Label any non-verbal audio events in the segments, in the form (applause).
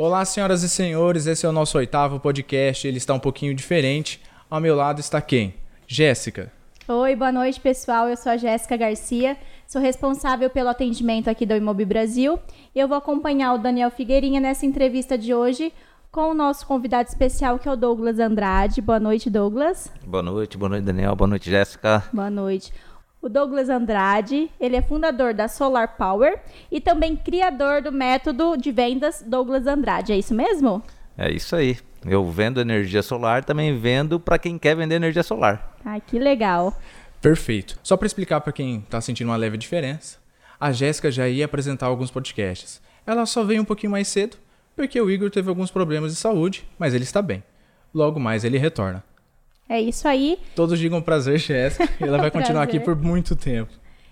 Olá, senhoras e senhores, esse é o nosso oitavo podcast. Ele está um pouquinho diferente. Ao meu lado está quem? Jéssica. Oi, boa noite, pessoal. Eu sou a Jéssica Garcia, sou responsável pelo atendimento aqui do Imob Brasil. Eu vou acompanhar o Daniel Figueirinha nessa entrevista de hoje com o nosso convidado especial, que é o Douglas Andrade. Boa noite, Douglas. Boa noite, boa noite, Daniel. Boa noite, Jéssica. Boa noite. O Douglas Andrade, ele é fundador da Solar Power e também criador do método de vendas Douglas Andrade. É isso mesmo? É isso aí. Eu vendo energia solar, também vendo para quem quer vender energia solar. Ah, que legal. Perfeito. Só para explicar para quem está sentindo uma leve diferença, a Jéssica já ia apresentar alguns podcasts. Ela só veio um pouquinho mais cedo porque o Igor teve alguns problemas de saúde, mas ele está bem. Logo mais ele retorna. É isso aí. Todos digam prazer, Jéssica. (laughs) ela vai continuar aqui por muito tempo.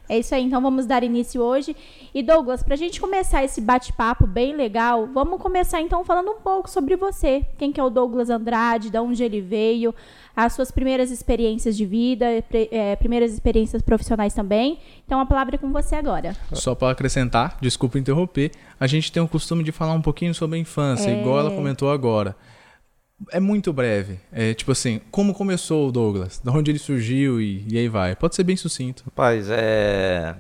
É isso aí, então vamos dar início hoje. E Douglas, para a gente começar esse bate-papo bem legal, vamos começar então falando um pouco sobre você. Quem que é o Douglas Andrade, de onde ele veio, as suas primeiras experiências de vida, é, primeiras experiências profissionais também. Então a palavra é com você agora. Só para acrescentar, desculpa interromper, a gente tem o costume de falar um pouquinho sobre a infância, é... igual ela comentou agora. É muito breve. É tipo assim, como começou o Douglas? De onde ele surgiu e, e aí vai? Pode ser bem sucinto. Rapaz, é.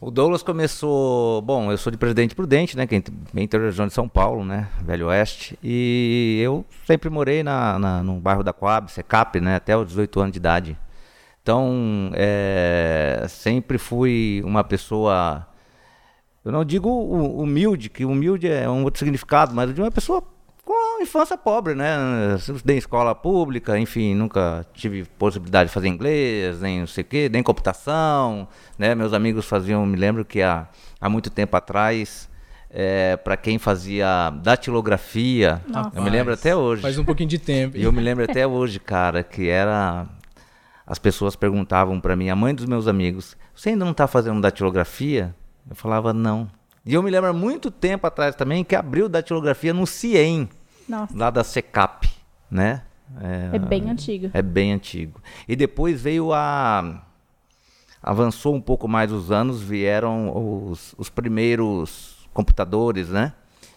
O Douglas começou. Bom, eu sou de Presidente Prudente, né? Que é da região de São Paulo, né? Velho Oeste. E eu sempre morei na, na, no bairro da Coab, Secap, né? Até os 18 anos de idade. Então, é, sempre fui uma pessoa. Eu não digo humilde, que humilde é um outro significado, mas de uma pessoa infância pobre, né? Estudei em escola pública, enfim, nunca tive possibilidade de fazer inglês, nem não sei o quê, nem computação, né? Meus amigos faziam, me lembro que há, há muito tempo atrás, é, para quem fazia datilografia, Nossa. eu me lembro até hoje. Faz um pouquinho de tempo. E eu me lembro até hoje, cara, que era as pessoas perguntavam para mim, a mãe dos meus amigos, você ainda não está fazendo datilografia? Eu falava não. E eu me lembro muito tempo atrás também que abriu datilografia no CIEM, Nossa. lá da SECAP, né? É, é, bem antigo. É bem antigo. E depois veio a. Avançou um pouco mais os anos, vieram os, os primeiros computadores, né?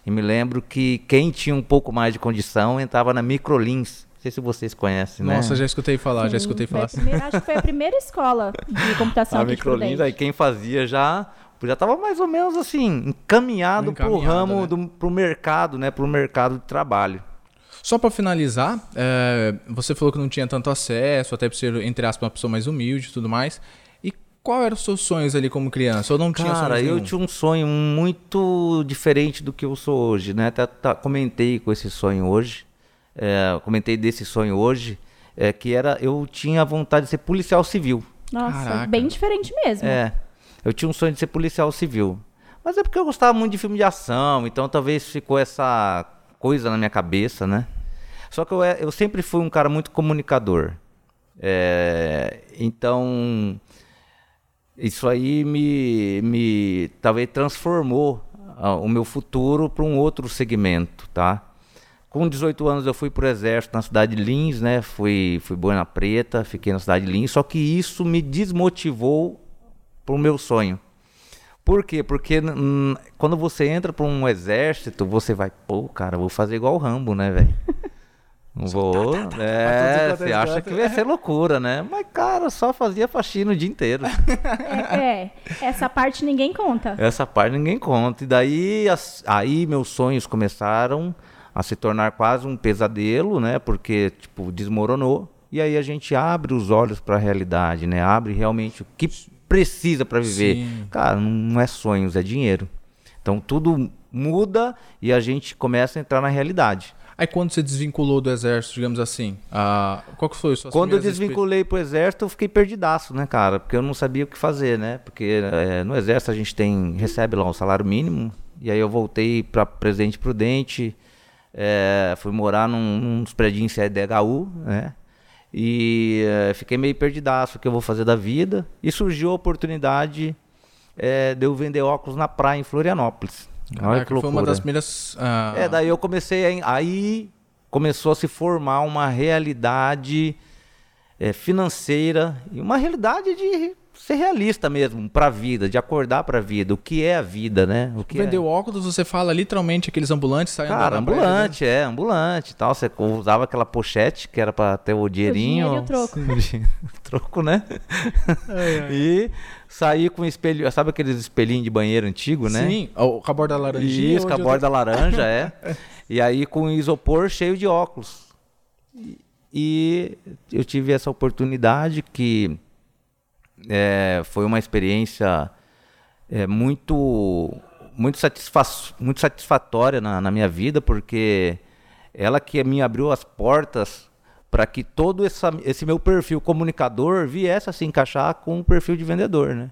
E me lembro que quem tinha um pouco mais de condição entrava na Microlins. Não sei se vocês conhecem, Nossa, né? Nossa, já escutei falar, Sim, já escutei falar. Primeira, acho que foi a primeira escola de (laughs) computação a aqui Microlins, aí quem fazia já já estava mais ou menos assim, encaminhado para o ramo, né? do, pro mercado, né? Pro mercado de trabalho. Só para finalizar, é, você falou que não tinha tanto acesso, até por ser, entre aspas, uma pessoa mais humilde e tudo mais. E qual eram os seus sonhos ali como criança? Ou não tinha Cara, eu tinha um sonho muito diferente do que eu sou hoje, né? Até, até comentei com esse sonho hoje, é, comentei desse sonho hoje, é, que era, eu tinha vontade de ser policial civil. Nossa, Caraca. bem diferente mesmo. É, eu tinha um sonho de ser policial civil. Mas é porque eu gostava muito de filme de ação, então talvez ficou essa coisa na minha cabeça, né? Só que eu, é, eu sempre fui um cara muito comunicador. É, então, isso aí me, me talvez transformou uh, o meu futuro para um outro segmento, tá? Com 18 anos eu fui para o exército na cidade de Lins, né? Fui, fui boina preta, fiquei na cidade de Lins, só que isso me desmotivou para o meu sonho. Por quê? Porque hum, quando você entra para um exército, você vai, pô, cara, vou fazer igual o Rambo, né, velho? (laughs) Não vou. Tá, tá, tá, é, você acha que vai ser loucura, né? Mas, cara, só fazia faxina o dia inteiro. É, é, essa parte ninguém conta. Essa parte ninguém conta. E daí, as, aí meus sonhos começaram a se tornar quase um pesadelo, né? Porque, tipo, desmoronou. E aí a gente abre os olhos para a realidade, né? Abre realmente o que precisa para viver. Sim. Cara, não é sonhos, é dinheiro. Então tudo muda e a gente começa a entrar na realidade. Aí quando você desvinculou do exército, digamos assim, a... qual que foi a sua Quando eu desvinculei pro exército, eu fiquei perdidaço, né, cara? Porque eu não sabia o que fazer, né? Porque é, no exército a gente tem recebe lá um salário mínimo, e aí eu voltei para Presidente Prudente, é, fui morar num, num prédios CDHU, né? E é, fiquei meio perdidaço o que eu vou fazer da vida. E surgiu a oportunidade é, de eu vender óculos na praia em Florianópolis. Olha que loucura. Foi uma das primeiras. Uh... É, daí eu comecei a, aí começou a se formar uma realidade é, financeira e uma realidade de ser realista mesmo para a vida, de acordar para a vida, o que é a vida, né? O que Vendeu é... óculos, você fala literalmente aqueles ambulantes saindo Cara, ambulante, é, ambulante e tal. Você usava aquela pochete que era para ter o dinheirinho. (laughs) dinheiro e o troco. troco, né? Ai, ai. (laughs) E sair com espelho, sabe aqueles espelhinhos de banheiro antigo, né? Sim, o- com a borda laranjinha. Isso, com a borda laranja, é. (laughs) E aí com isopor cheio de óculos. E- E eu tive essa oportunidade que é, foi uma experiência é, muito muito, satisfa muito satisfatória na, na minha vida, porque ela que me abriu as portas para que todo essa, esse meu perfil comunicador viesse a se encaixar com o perfil de vendedor, né?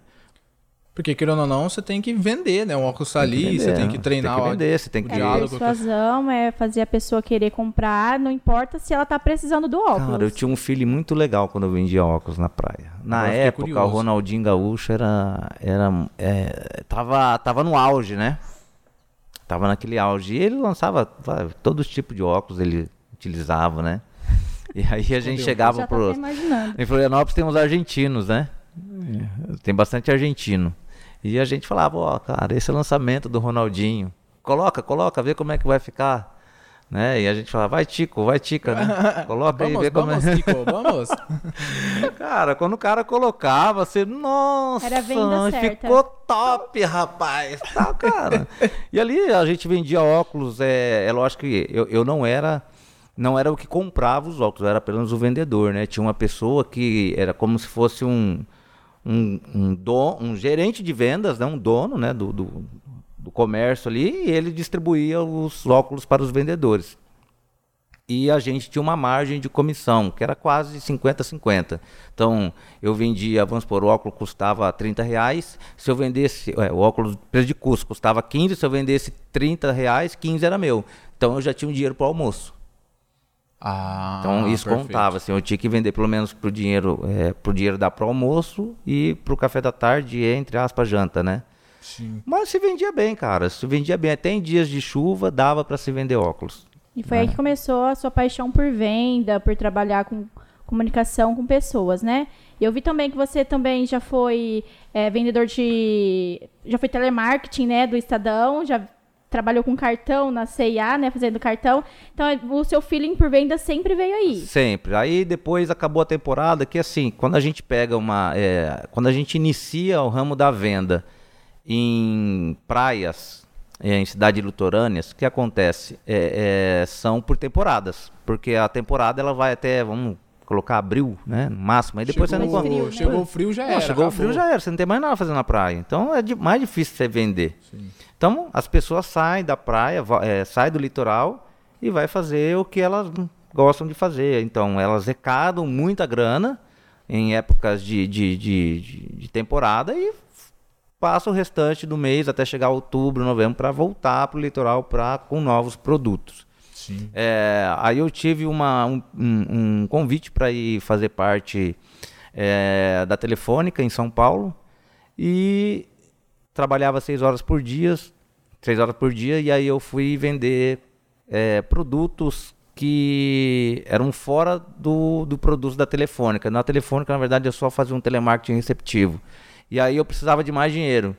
Porque, querendo ou não, você tem que vender, né? Um óculos tá ali, você tem que treinar Tem que o- vender, você tem o que- É diálogo. pessoa. persuasão, é fazer a pessoa querer comprar, não importa se ela tá precisando do óculos. Cara, eu tinha um feeling muito legal quando eu vendia óculos na praia. Na Agora época, curioso. o Ronaldinho Gaúcho era. era é, tava, tava no auge, né? Tava naquele auge. E ele lançava vai, todos os tipos de óculos, ele utilizava, né? E aí a gente Fodeu. chegava pro. Em Florianópolis tem uns argentinos, né? Tem bastante argentino. E a gente falava, ó, cara, esse é o lançamento do Ronaldinho. Coloca, coloca, vê como é que vai ficar. Né? E a gente falava, vai Tico, vai Tica, né? (laughs) Coloca aí, Vamos, vê como vamos, é. Kiko, (laughs) vamos. Cara, quando o cara colocava, você, nossa, Era certa. ficou top, rapaz. Tá, cara. e ali a gente vendia óculos, é, é lógico que eu, eu não era não era o que comprava os óculos, era apenas o vendedor, né? Tinha uma pessoa que era como se fosse um um, um, don, um gerente de vendas, né? um dono né? do, do, do comércio ali, e ele distribuía os óculos para os vendedores e a gente tinha uma margem de comissão, que era quase 50-50. Então, eu vendia, vamos supor, o óculos custava 30 reais, se eu vendesse, é, o óculos, preço de custo custava 15, se eu vendesse 30 reais, 15 era meu. Então, eu já tinha um dinheiro para o almoço. Ah, Então, isso perfeito. contava, assim, eu tinha que vender pelo menos pro dinheiro, é, pro dinheiro dar pro almoço e pro café da tarde, e, entre aspas, janta, né? Sim. Mas se vendia bem, cara, se vendia bem. Até em dias de chuva, dava para se vender óculos. E foi aí que começou a sua paixão por venda, por trabalhar com comunicação com pessoas, né? E eu vi também que você também já foi é, vendedor de. Já foi telemarketing, né? Do Estadão, já trabalhou com cartão na CIA, né? Fazendo cartão. Então, o seu feeling por venda sempre veio aí. Sempre. Aí depois acabou a temporada, que assim, quando a gente pega uma. é, quando a gente inicia o ramo da venda em praias, é, em cidades litorâneas, o que acontece? É, é, são por temporadas. Porque a temporada ela vai até, vamos colocar abril, né? No máximo. Aí depois chegou, você não frio, né? Chegou o frio, já era. chegou o acabou. frio já era, você não tem mais nada fazendo na praia. Então é di- mais difícil você vender. Então as pessoas saem da praia, é, saem do litoral e vai fazer o que elas gostam de fazer. Então elas recadam muita grana em épocas de, de, de, de- temporada e passa o restante do mês até chegar outubro, novembro para voltar para o litoral pra, com novos produtos. Sim. É, aí eu tive uma, um, um- um convite para ir fazer parte é, da Telefônica em São Paulo e trabalhava seis horas por dia, seis horas por dia e aí eu fui vender é, produtos que eram fora do, do produto da Telefônica. Na Telefônica, na verdade, eu só fazia um telemarketing receptivo. E aí eu precisava de mais dinheiro.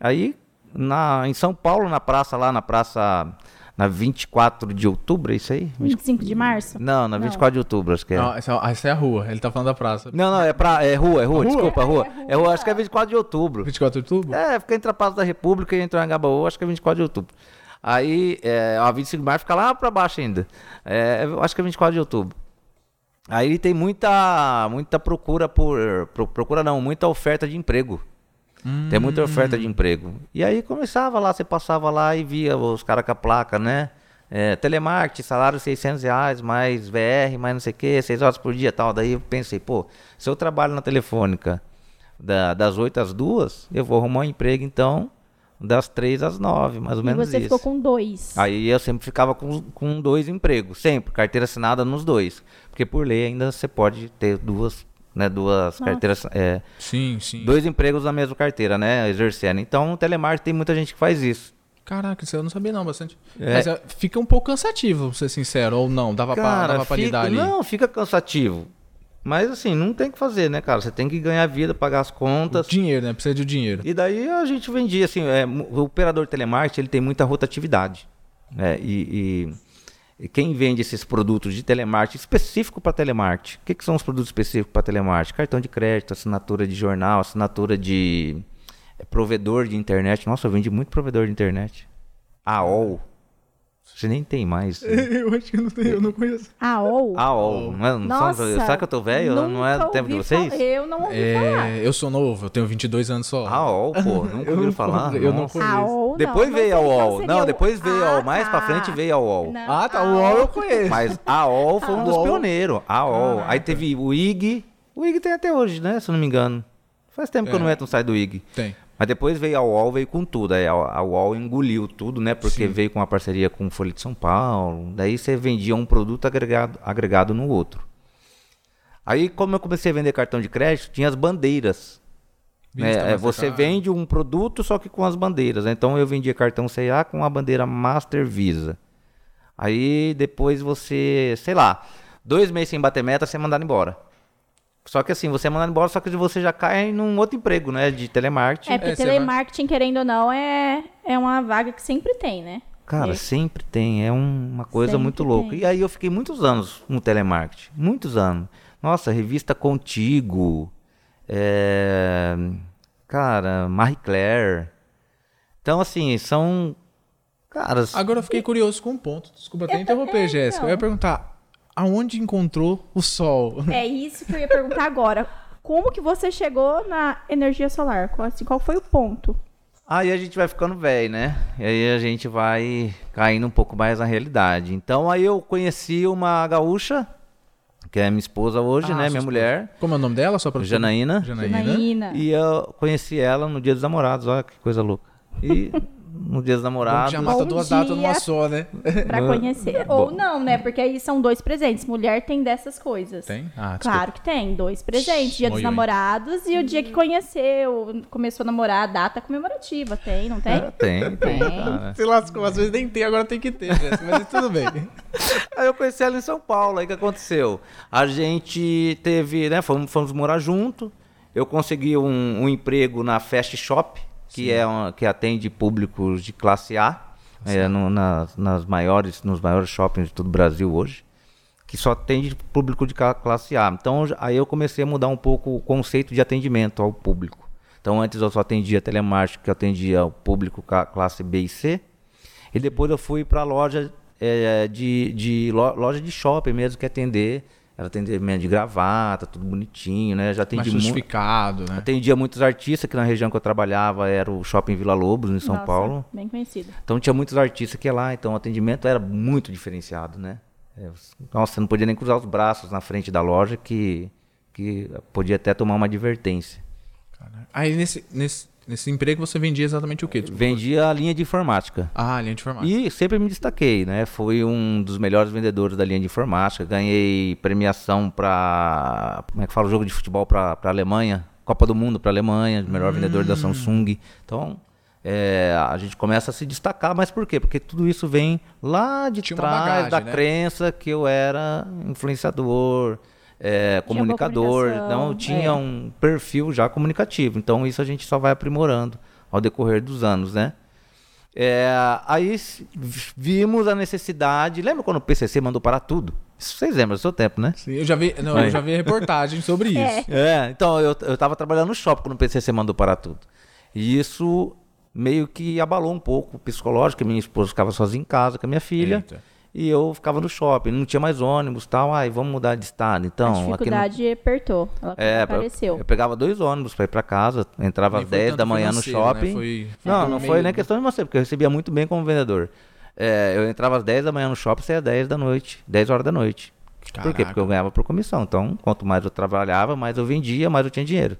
Aí, na, em São Paulo, na praça lá, na praça, na 24 de outubro, é isso aí? 25 de março? Não, na Não. 24 de outubro, acho que é. Não, essa, essa é a rua, ele tá falando da praça. Não, não, é, pra, é rua, é rua, Rua? desculpa, rua. É rua. É rua, acho que é 24 de outubro. 24 de outubro? É, fica entre a Praça da República e entre o Angabaú, acho que é 24 de outubro. Aí, é, a 25 de março fica lá pra baixo ainda. É, acho que é 24 de outubro. Aí tem muita, muita procura por, pro- procura não, muita oferta de emprego. Tem muita oferta de emprego. E aí começava lá, você passava lá e via os caras com a placa, né? É, telemarketing, salário 600 reais, mais VR, mais não sei o que, 6 horas por dia tal. Daí eu pensei, pô, se eu trabalho na telefônica da- das 8 às 2, eu vou arrumar um emprego então das 3 às 9, mais ou E menos você isso. ficou com dois. Aí eu sempre ficava com, com dois empregos, sempre, carteira assinada nos dois. Porque por lei ainda você pode ter duas, né, duas Nossa. carteiras, é, Sim, sim. dois empregos na mesma carteira, né, exercendo. Então, o telemarketing tem muita gente que faz isso. Caraca, isso eu não sabia não, bastante. É. Mas é, fica um pouco cansativo, pra ser sincero, ou não, dava pra, dava pra fica, lidar ali. não, fica cansativo. Mas assim, não tem o que fazer, né, cara? Você tem que ganhar vida, pagar as contas. Dinheiro, né? Precisa de dinheiro. E daí a gente vendia, assim, é, o operador telemarketing ele tem muita rotatividade. Né? E, e quem vende esses produtos de telemarketing específico para telemarketing? O que, que são os produtos específicos para telemarketing? Cartão de crédito, assinatura de jornal, assinatura de é, provedor de internet. Nossa, eu vendi muito provedor de internet. AOL. Você nem tem mais. (laughs) eu acho que não tem, eu não conheço. AOL? AOL. Não é, não Nossa, será que eu tô velho? Não é do tempo de vocês? Falar. Eu não ouvi falar. É, eu sou novo, eu tenho 22 anos só. AOL, pô. (laughs) Nunca ouviu falar? Eu não conheço. AOL, não, Depois não veio a sei qual UOL. seria Não, o- depois veio a Ah, UOL. Mais pra tá. frente veio a UOL. Não, Ah, tá, o UOL eu conheço. Mas a UOL foi um dos pioneiros. A UOL. Caraca. Aí teve o IG. O IG tem até hoje, né? Se eu não me engano. Faz tempo que eu É. não entro no site do IG. Tem. Mas depois veio a UOL, veio com tudo. Aí a, UOL engoliu tudo, né? Porque Sim. veio com uma parceria com Folha de São Paulo. Daí você vendia um produto agregado, agregado no outro. Aí, como eu comecei a vender cartão de crédito, tinha as bandeiras. né? Vista, É, você vende um produto, só que com as bandeiras. né? Então eu vendia cartão CA com a bandeira Master Visa. Aí depois você, sei lá, dois meses sem bater meta, você é mandado embora. Só que assim, você é mandado embora, só que você já cai num outro emprego, né? De telemarketing. É, porque É, telemarketing, querendo ou não, é, é uma vaga que sempre tem, né? Cara, É. sempre tem, é um- uma coisa Sempre muito louca. tem. E aí eu fiquei muitos anos no telemarketing, muitos anos. Nossa, revista Contigo, é, cara, Marie Claire. Então, assim, são caras. Agora eu fiquei curioso com um ponto. Desculpa até interromper, Jéssica. Eu ia perguntar, aonde encontrou o sol? É isso que eu ia perguntar agora. Como que você chegou na energia solar? Qual, assim, qual foi o ponto? Aí a gente vai ficando velho, né? E aí a gente vai caindo um pouco mais na realidade. Então aí eu conheci uma gaúcha, que é minha esposa hoje, Ah, né? Minha esposa. mulher, Como é o nome dela? Só pra Janaína. Janaína. Janaína. E eu conheci ela no Dia dos Namorados, olha que coisa louca. E no Dia dos Namorados. já mata Bom duas dia. datas numa só, né? Pra (laughs) Bom. conhecer. Ou não, né? Porque aí são dois presentes. Mulher tem dessas coisas. Tem? Ah, desculpa. Claro que tem, dois presentes, dia dos Oi, oi. namorados e o dia que conheceu, começou a namorar, a data comemorativa, tem, não tem? É, tem, tem. Tem. cara. Se lascou, às vezes nem tem, agora tem que ter, Jéssica, mas tudo bem. (laughs) Aí eu conheci ela em São Paulo, aí o que aconteceu? A gente teve, né, fomos, fomos morar junto, eu consegui um, um emprego na Fast Shop, que, é uma, que atende públicos de classe A, é, no- nas, nas maiores, nos maiores shoppings de todo o Brasil hoje, que só atende público de classe A. Então aí eu comecei a mudar um pouco o conceito de atendimento ao público. Então antes eu só atendia telemarketing, que atendia o público classe B e C, e depois eu fui para loja é, de, de lo- loja de shopping mesmo, que atender, era atendimento de gravata, tudo bonitinho, né? Já Mais atendi mu justificado, né? atendia muitos artistas, que na região que eu trabalhava era o Shopping Vila Lobos, em São Nossa, Paulo. Bem conhecido. Então tinha muitos artistas que ia lá, então o atendimento era muito diferenciado, né? É, nossa, você não podia nem cruzar os braços na frente da loja que, que podia até tomar uma advertência. Aí nesse, nesse, nesse emprego você vendia exatamente o quê? Tipo, Vendia a linha de informática. Ah, linha de informática. E sempre me destaquei, né? Fui um dos melhores vendedores da linha de informática. Ganhei premiação para como é que fala o jogo de futebol para a Alemanha, Copa do Mundo para a Alemanha, melhor vendedor Hum. da Samsung. Então é, a gente começa a se destacar, mas por quê? Porque tudo isso vem lá de Tinha trás bagagem, da né? crença que eu era influenciador, é, comunicador. Então eu tinha é. um perfil já comunicativo. Então isso a gente só vai aprimorando ao decorrer dos anos, né? É, aí vimos a necessidade. Lembra quando o PCC mandou parar tudo? Isso vocês lembram do seu tempo, né? Sim, eu já vi, não, eu já vi reportagem sobre (laughs) isso. É. É, então eu, eu tava trabalhando no shopping quando o PCC mandou parar tudo. E isso meio que abalou um pouco o psicológico, minha esposa ficava sozinha em casa com a minha filha. Eita. E eu ficava no shopping, não tinha mais ônibus e tal. Ai, vamos mudar de estado. Então, a no- dificuldade apertou. Ela É, apareceu. eu pegava dois ônibus para ir para casa, entrava às foi 10 tanto da manhã no né? shopping. Foi- não, foi não meio- foi nem questão de você, porque eu recebia muito bem como vendedor. É, eu entrava às 10 da manhã no shopping, saía às 10 da noite, 10 horas da noite. Por quê? Caraca. Porque eu ganhava por comissão. Então, quanto mais eu trabalhava, mais eu vendia, mais eu tinha dinheiro.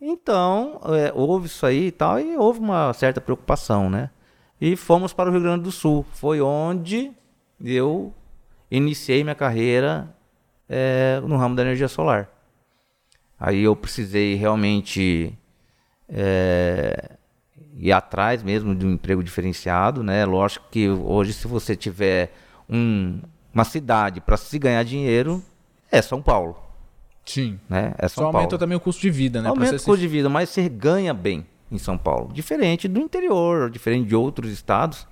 Então, é, houve isso aí e tal, e houve uma certa preocupação, né? E fomos para o Rio Grande do Sul. Foi onde eu iniciei minha carreira é, no ramo da energia solar. Aí eu precisei realmente é, ir atrás mesmo de um emprego diferenciado, né? Lógico que hoje, se você tiver um- uma cidade para se ganhar dinheiro, é São Paulo. Sim. Né? É São Só Paulo. aumenta também o custo de vida, né? Aumenta o custo de vida, mas você ganha bem em São Paulo. Diferente do interior, diferente de outros estados.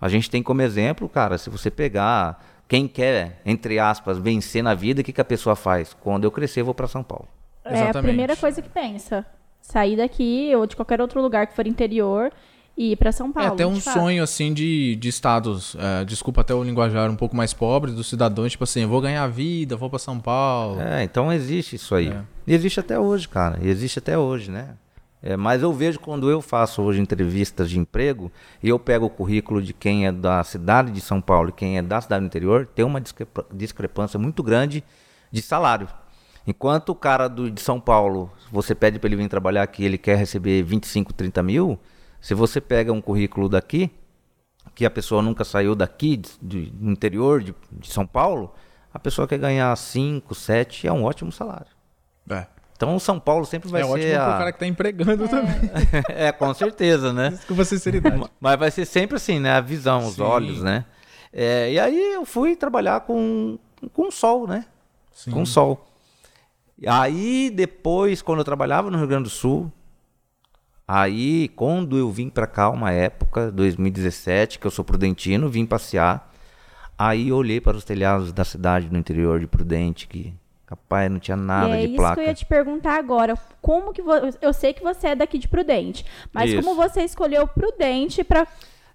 A gente tem como exemplo, cara, se você pegar quem quer, entre aspas, vencer na vida, o que, que a pessoa faz? Quando eu crescer, eu vou para São Paulo. É a Exatamente. primeira coisa que pensa. Sair daqui ou de qualquer outro lugar que for interior e ir pra São É Paulo. até um sonho, assim, de, de estados, é, desculpa até o linguajar um pouco mais pobre dos cidadãos, tipo assim, eu vou ganhar vida, vou pra São Paulo. É, então existe isso aí. É. E existe até hoje, cara. E existe até hoje, né? É, mas eu vejo quando eu faço hoje entrevistas de emprego e eu pego o currículo de quem é da cidade de São Paulo e quem é da cidade do interior, tem uma discrepância muito grande de salário. Enquanto o cara do, de São Paulo, você pede para ele vir trabalhar aqui, ele quer receber 25, 30 mil. Se você pega um currículo daqui, que a pessoa nunca saiu daqui, do interior de, de São Paulo, a pessoa quer ganhar 5, 7, é um ótimo salário. É, Então o São Paulo sempre vai é ser ótimo pro a... cara que tá empregando também. é, (laughs) com certeza, né? Desculpa a sinceridade. (laughs) Mas vai ser sempre assim, né? A visão, os Sim. olhos, né? É, e aí eu fui trabalhar com, com sol, né? Sim. Com sol. Aí depois, quando eu trabalhava no Rio Grande do Sul, aí quando eu vim pra cá, uma época, 2017, que eu sou prudentino, vim passear. Aí eu olhei para os telhados da cidade do interior de Prudente, que capaz não tinha nada e é de isso placa. que eu ia te perguntar agora. Como que vo... eu sei que você é daqui de Prudente, mas Isso. como você escolheu Prudente pra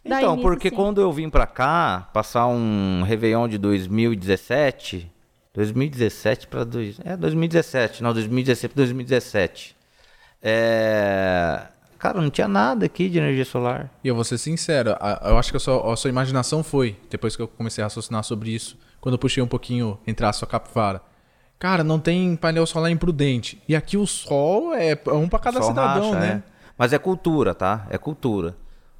dar Então, início, porque assim? quando eu vim pra cá, passar um Réveillon de 2017, 2017 para dois, é 2017, não, 2016 para 2017. É, cara, não tinha nada aqui de energia solar. E eu vou ser sincero, eu acho que a sua, a sua imaginação foi, depois que eu comecei a raciocinar sobre isso, quando eu puxei um pouquinho entre a sua capivara. Cara, não tem painel solar imprudente. E aqui o sol é um pra cada Sol cidadão, racha, né? é. Mas é cultura, tá? É cultura.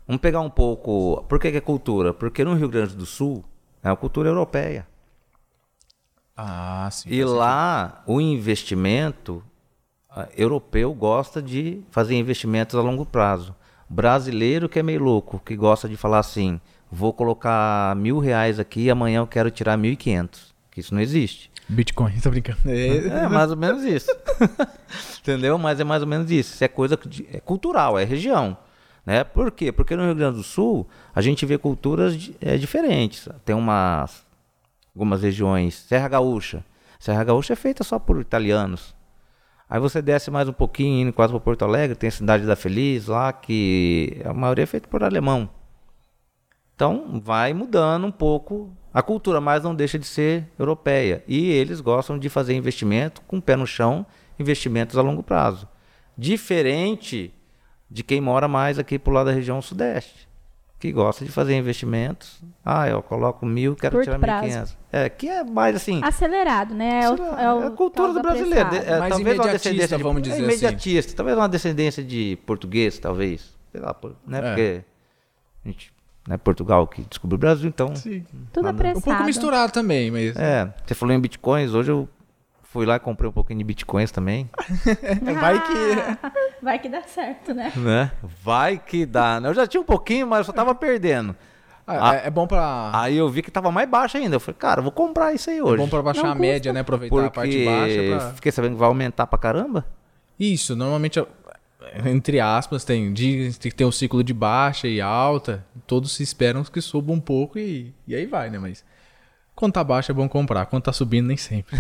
Vamos pegar um pouco. Por que, que é cultura? Porque no Rio Grande do Sul é uma cultura europeia. Ah, sim. E lá o investimento ah, europeu gosta de fazer investimentos a longo prazo. Brasileiro que é meio louco, que gosta de falar assim: vou colocar mil reais aqui e amanhã eu quero tirar mil e quinhentos. Que isso não existe. Bitcoin, (laughs) tô brincando. É, É mais ou menos isso. (laughs) Entendeu? Mas é mais ou menos isso. Isso é coisa que de- é cultural, é região. Né? Por quê? Porque no Rio Grande do Sul a gente vê culturas di- é, diferentes. Tem umas, algumas regiões. Serra Gaúcha. Serra Gaúcha é feita só por italianos. Aí você desce mais um pouquinho, indo quase para Porto Alegre, tem a Cidade da Feliz lá, que a maioria é feita por alemão. Então vai mudando um pouco a cultura, mas não deixa de ser europeia. E eles gostam de fazer investimento com o pé no chão, investimentos a longo prazo. Diferente de quem mora mais aqui pro lado da região sudeste, que gosta de fazer investimentos. Ah, eu coloco mil, quero Curto tirar prazo. 1.500. É, que é mais assim. Acelerado, né? É, o, é, o é a cultura do brasileiro. É, Mais talvez uma descendência de, vamos dizer é assim. imediatista. Talvez uma descendência de português, talvez. Sei lá, por- né? É. Porque a gente, né, Portugal que descobriu o Brasil, então. Sim. Tudo Ah, não. apressado. Um pouco misturado também, mas. É, você falou em bitcoins, hoje eu fui lá e comprei um pouquinho de bitcoins também, (laughs) Vai que. (laughs) Vai que dá certo, né? né? Vai que dá, né? Eu já tinha um pouquinho, mas eu só tava perdendo. Ah, Ah. é, é bom pra. Aí eu vi que tava mais baixo ainda. Eu falei, cara, vou comprar isso aí é hoje. bom pra baixar Não a custa. média, né? Aproveitar a parte porque baixa pra. fiquei sabendo que vai aumentar pra caramba. Isso, normalmente, entre aspas, tem, que tem um ciclo de baixa e alta. Todos se esperam que suba um pouco e, e aí vai, né? Mas quando tá baixo é bom comprar, quando tá subindo, nem sempre.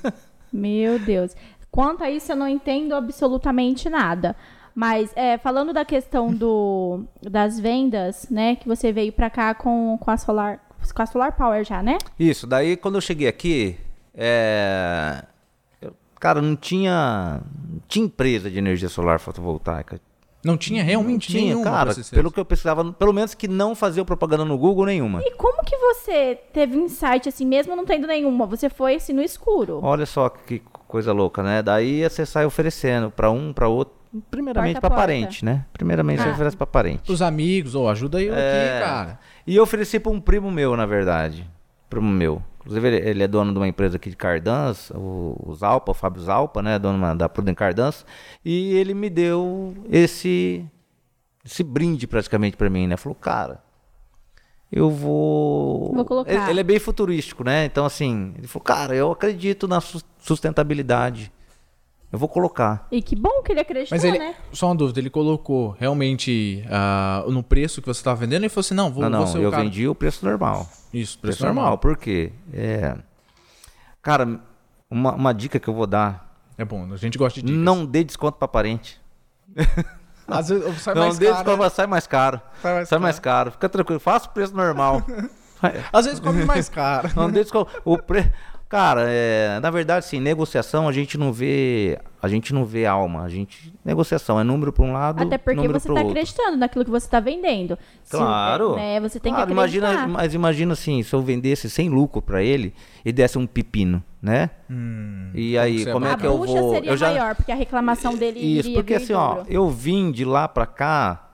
(laughs) Meu Deus. Quanto a isso, eu não entendo absolutamente nada. Mas é, falando da questão do, das vendas, né? Que você veio pra cá com, com a Solar. Com a Solar Power já, né? Isso, daí quando eu cheguei aqui, é... cara, não tinha, não tinha empresa de energia solar fotovoltaica. Não tinha realmente não tinha, nenhuma, cara, pelo que eu precisava, pelo menos que não fazia propaganda no Google nenhuma. E como que você teve insight, assim, mesmo não tendo nenhuma? Você foi, assim, no escuro. Olha só que coisa louca, né? Daí você sai oferecendo pra um, pra outro, primeiramente Porta pra a porta. parente, né? Primeiramente você Ah. oferece pra parente. Os amigos, ou ajuda eu É. aqui, cara. E eu ofereci pra um primo meu, na verdade. Primo meu. Inclusive, ele, ele é dono de uma empresa aqui de Cardans, o, o Zalpa, o Fábio Zalpa, né? Dono da Prudent Cardans. E ele me deu esse, esse brinde praticamente pra mim, né? Falou, cara, eu vou. Vou colocar. Ele, ele é bem futurístico, né? Então, assim, ele falou, cara, eu acredito na sus- sustentabilidade. Eu vou colocar. E que bom que ele acreditou, Mas ele, né? só uma dúvida, ele colocou realmente ah, no preço que você estava vendendo e falou assim, não, vou, não, vou não, ser o eu cara. vendi o preço normal. Isso, Preço, preço normal. normal. Por quê? É... Cara, uma, uma dica que eu vou dar: É bom, a gente gosta de dicas. não dê desconto para parente. (laughs) Às vezes sai não mais dê caro, desconto, né? sai mais caro. Sai mais sai caro. mais caro. Fica tranquilo, faça o preço normal. (laughs) Às vezes come mais caro. Não dê desconto. O pre... Cara, é, na verdade, sim, negociação a gente não vê, a gente não vê alma, a gente negociação é número para um lado, Até porque número você tá outro. acreditando naquilo que você tá vendendo. Se- Claro. né, você tem Claro, que acreditar. imagina, mas imagina assim, se eu vendesse sem lucro para ele e desse um pepino, né? Hum, E aí, como a é que eu bucha vou? seria eu já maior, porque a reclamação dele Isso, iria porque vir assim, ó, eu vim de lá pra cá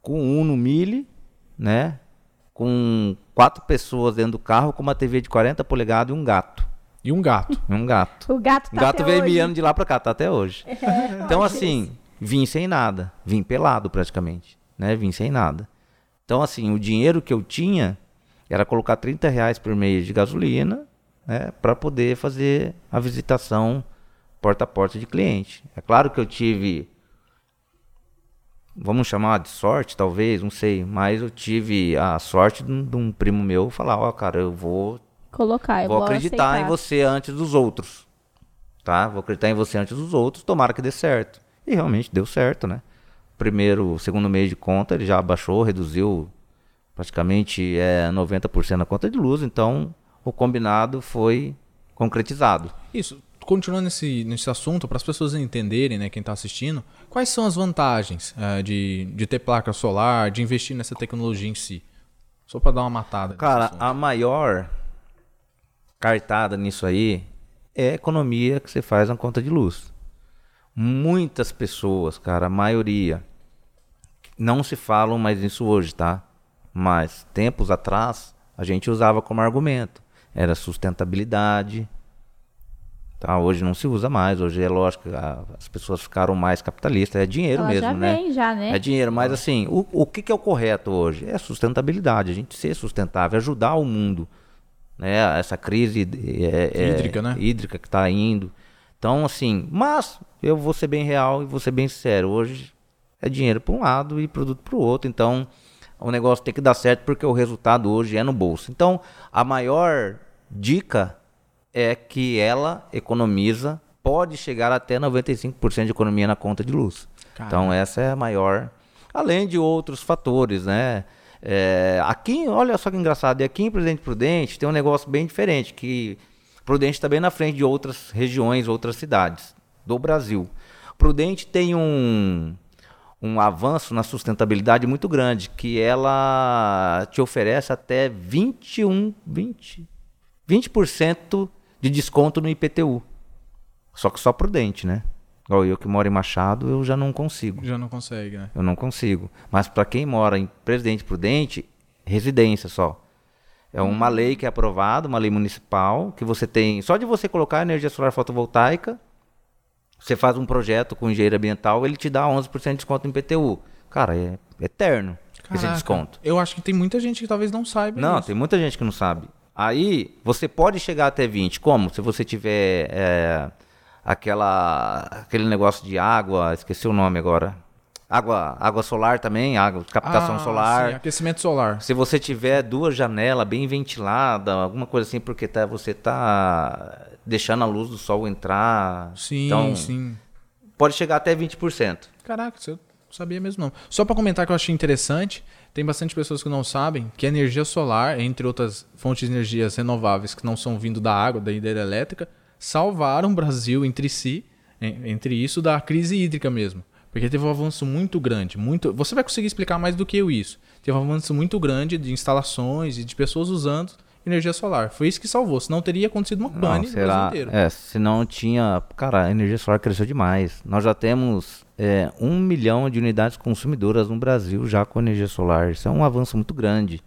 com um no mille, né? Com quatro pessoas dentro do carro, com uma TV de 40 polegadas e um gato. E um gato. E um gato. O gato tá O gato até veio hoje. miando de lá pra cá, tá até hoje. então, assim, vim sem nada. Vim pelado praticamente, né? Vim sem nada. Então, assim, o dinheiro que eu tinha era colocar 30 reais por mês de gasolina, né? Pra poder fazer a visitação porta a porta de cliente. É claro que eu tive vamos chamar de sorte, talvez, não sei, mas eu tive a sorte de um, de um primo meu falar, ó, cara, eu vou, Colocar, eu vou vou acreditar em aceitar. você antes dos outros, tá? Vou acreditar em você antes dos outros, tomara que dê certo. E realmente deu certo, né? Primeiro, segundo mês de conta, ele já abaixou, reduziu praticamente é, 90% na conta de luz, então o combinado foi concretizado. Isso, continuando nesse, nesse assunto, para as pessoas entenderem, né, quem está assistindo, quais são as vantagens eh, de, de ter placa solar, de investir nessa tecnologia em si? Só para dar uma matada. Cara, a maior cartada nisso aí é a economia que você faz na conta de luz. Muitas pessoas, cara, a maioria, não se falam mais nisso hoje, tá? Mas tempos atrás a gente usava como argumento. Era sustentabilidade. Tá? Hoje não se usa mais. Hoje é lógico, a- as pessoas ficaram mais capitalistas. É dinheiro Ela mesmo, já né? vem, já, né? É dinheiro, mas assim, o, o que, que é o correto hoje? É sustentabilidade, a gente ser sustentável, ajudar o mundo. Né? Essa crise é, é- Hídrica, né? hídrica que está indo. Então, assim, mas eu vou ser bem real e vou ser bem sincero. Hoje é dinheiro para um lado e produto para o outro. Então, o negócio tem que dar certo porque o resultado hoje é no bolso. Então, a maior dica é que ela economiza, pode chegar até 95% de economia na conta de luz. Então essa é a maior, além de outros fatores, né? É, aqui, olha só que engraçado, e aqui em Presidente Prudente tem um negócio bem diferente, que Prudente está bem na frente de outras regiões, outras cidades do Brasil. Prudente tem um, um avanço na sustentabilidade muito grande, que ela te oferece até 21, 20, 20% de desconto no IPTU. Só que só prudente, né? Igual eu que moro em Machado, eu já não consigo. Já não consegue, né? Eu não consigo. Mas para quem mora em Presidente Prudente, residência só. É uma lei que é aprovada, uma lei municipal, que você tem. Só de você colocar energia solar fotovoltaica, você faz um projeto com engenheiro ambiental, ele te dá 11% de desconto no IPTU. Cara, é eterno esse Caraca, desconto. Eu acho que tem muita gente que talvez não saiba Não, disso. tem muita gente que não sabe. Aí você pode chegar até 20. Como? Se você tiver é, aquela aquele negócio de água, esqueci o nome agora. Água, água solar também, água, captação Ah, solar. sim, aquecimento solar. Se você tiver duas janelas bem ventiladas, alguma coisa assim, porque tá, você tá deixando a luz do sol entrar. Sim, então, sim. pode chegar até 20%. Caraca, eu não sabia mesmo não. Só para comentar que eu achei interessante, tem bastante pessoas que não sabem que a energia solar, entre outras fontes de energias renováveis que não são vindo da água, da hidrelétrica, salvaram o Brasil entre si, en- entre isso, da crise hídrica mesmo. Porque teve um avanço muito grande, muito. Você vai conseguir explicar mais do que eu isso. Teve um avanço muito grande de instalações e de pessoas usando energia solar. Foi isso que salvou, senão teria acontecido uma pane Não, no Brasil inteiro. É, se não tinha. Cara, a energia solar cresceu demais. Nós já temos é, um milhão de unidades consumidoras no Brasil já com energia solar. Isso é um avanço muito grande.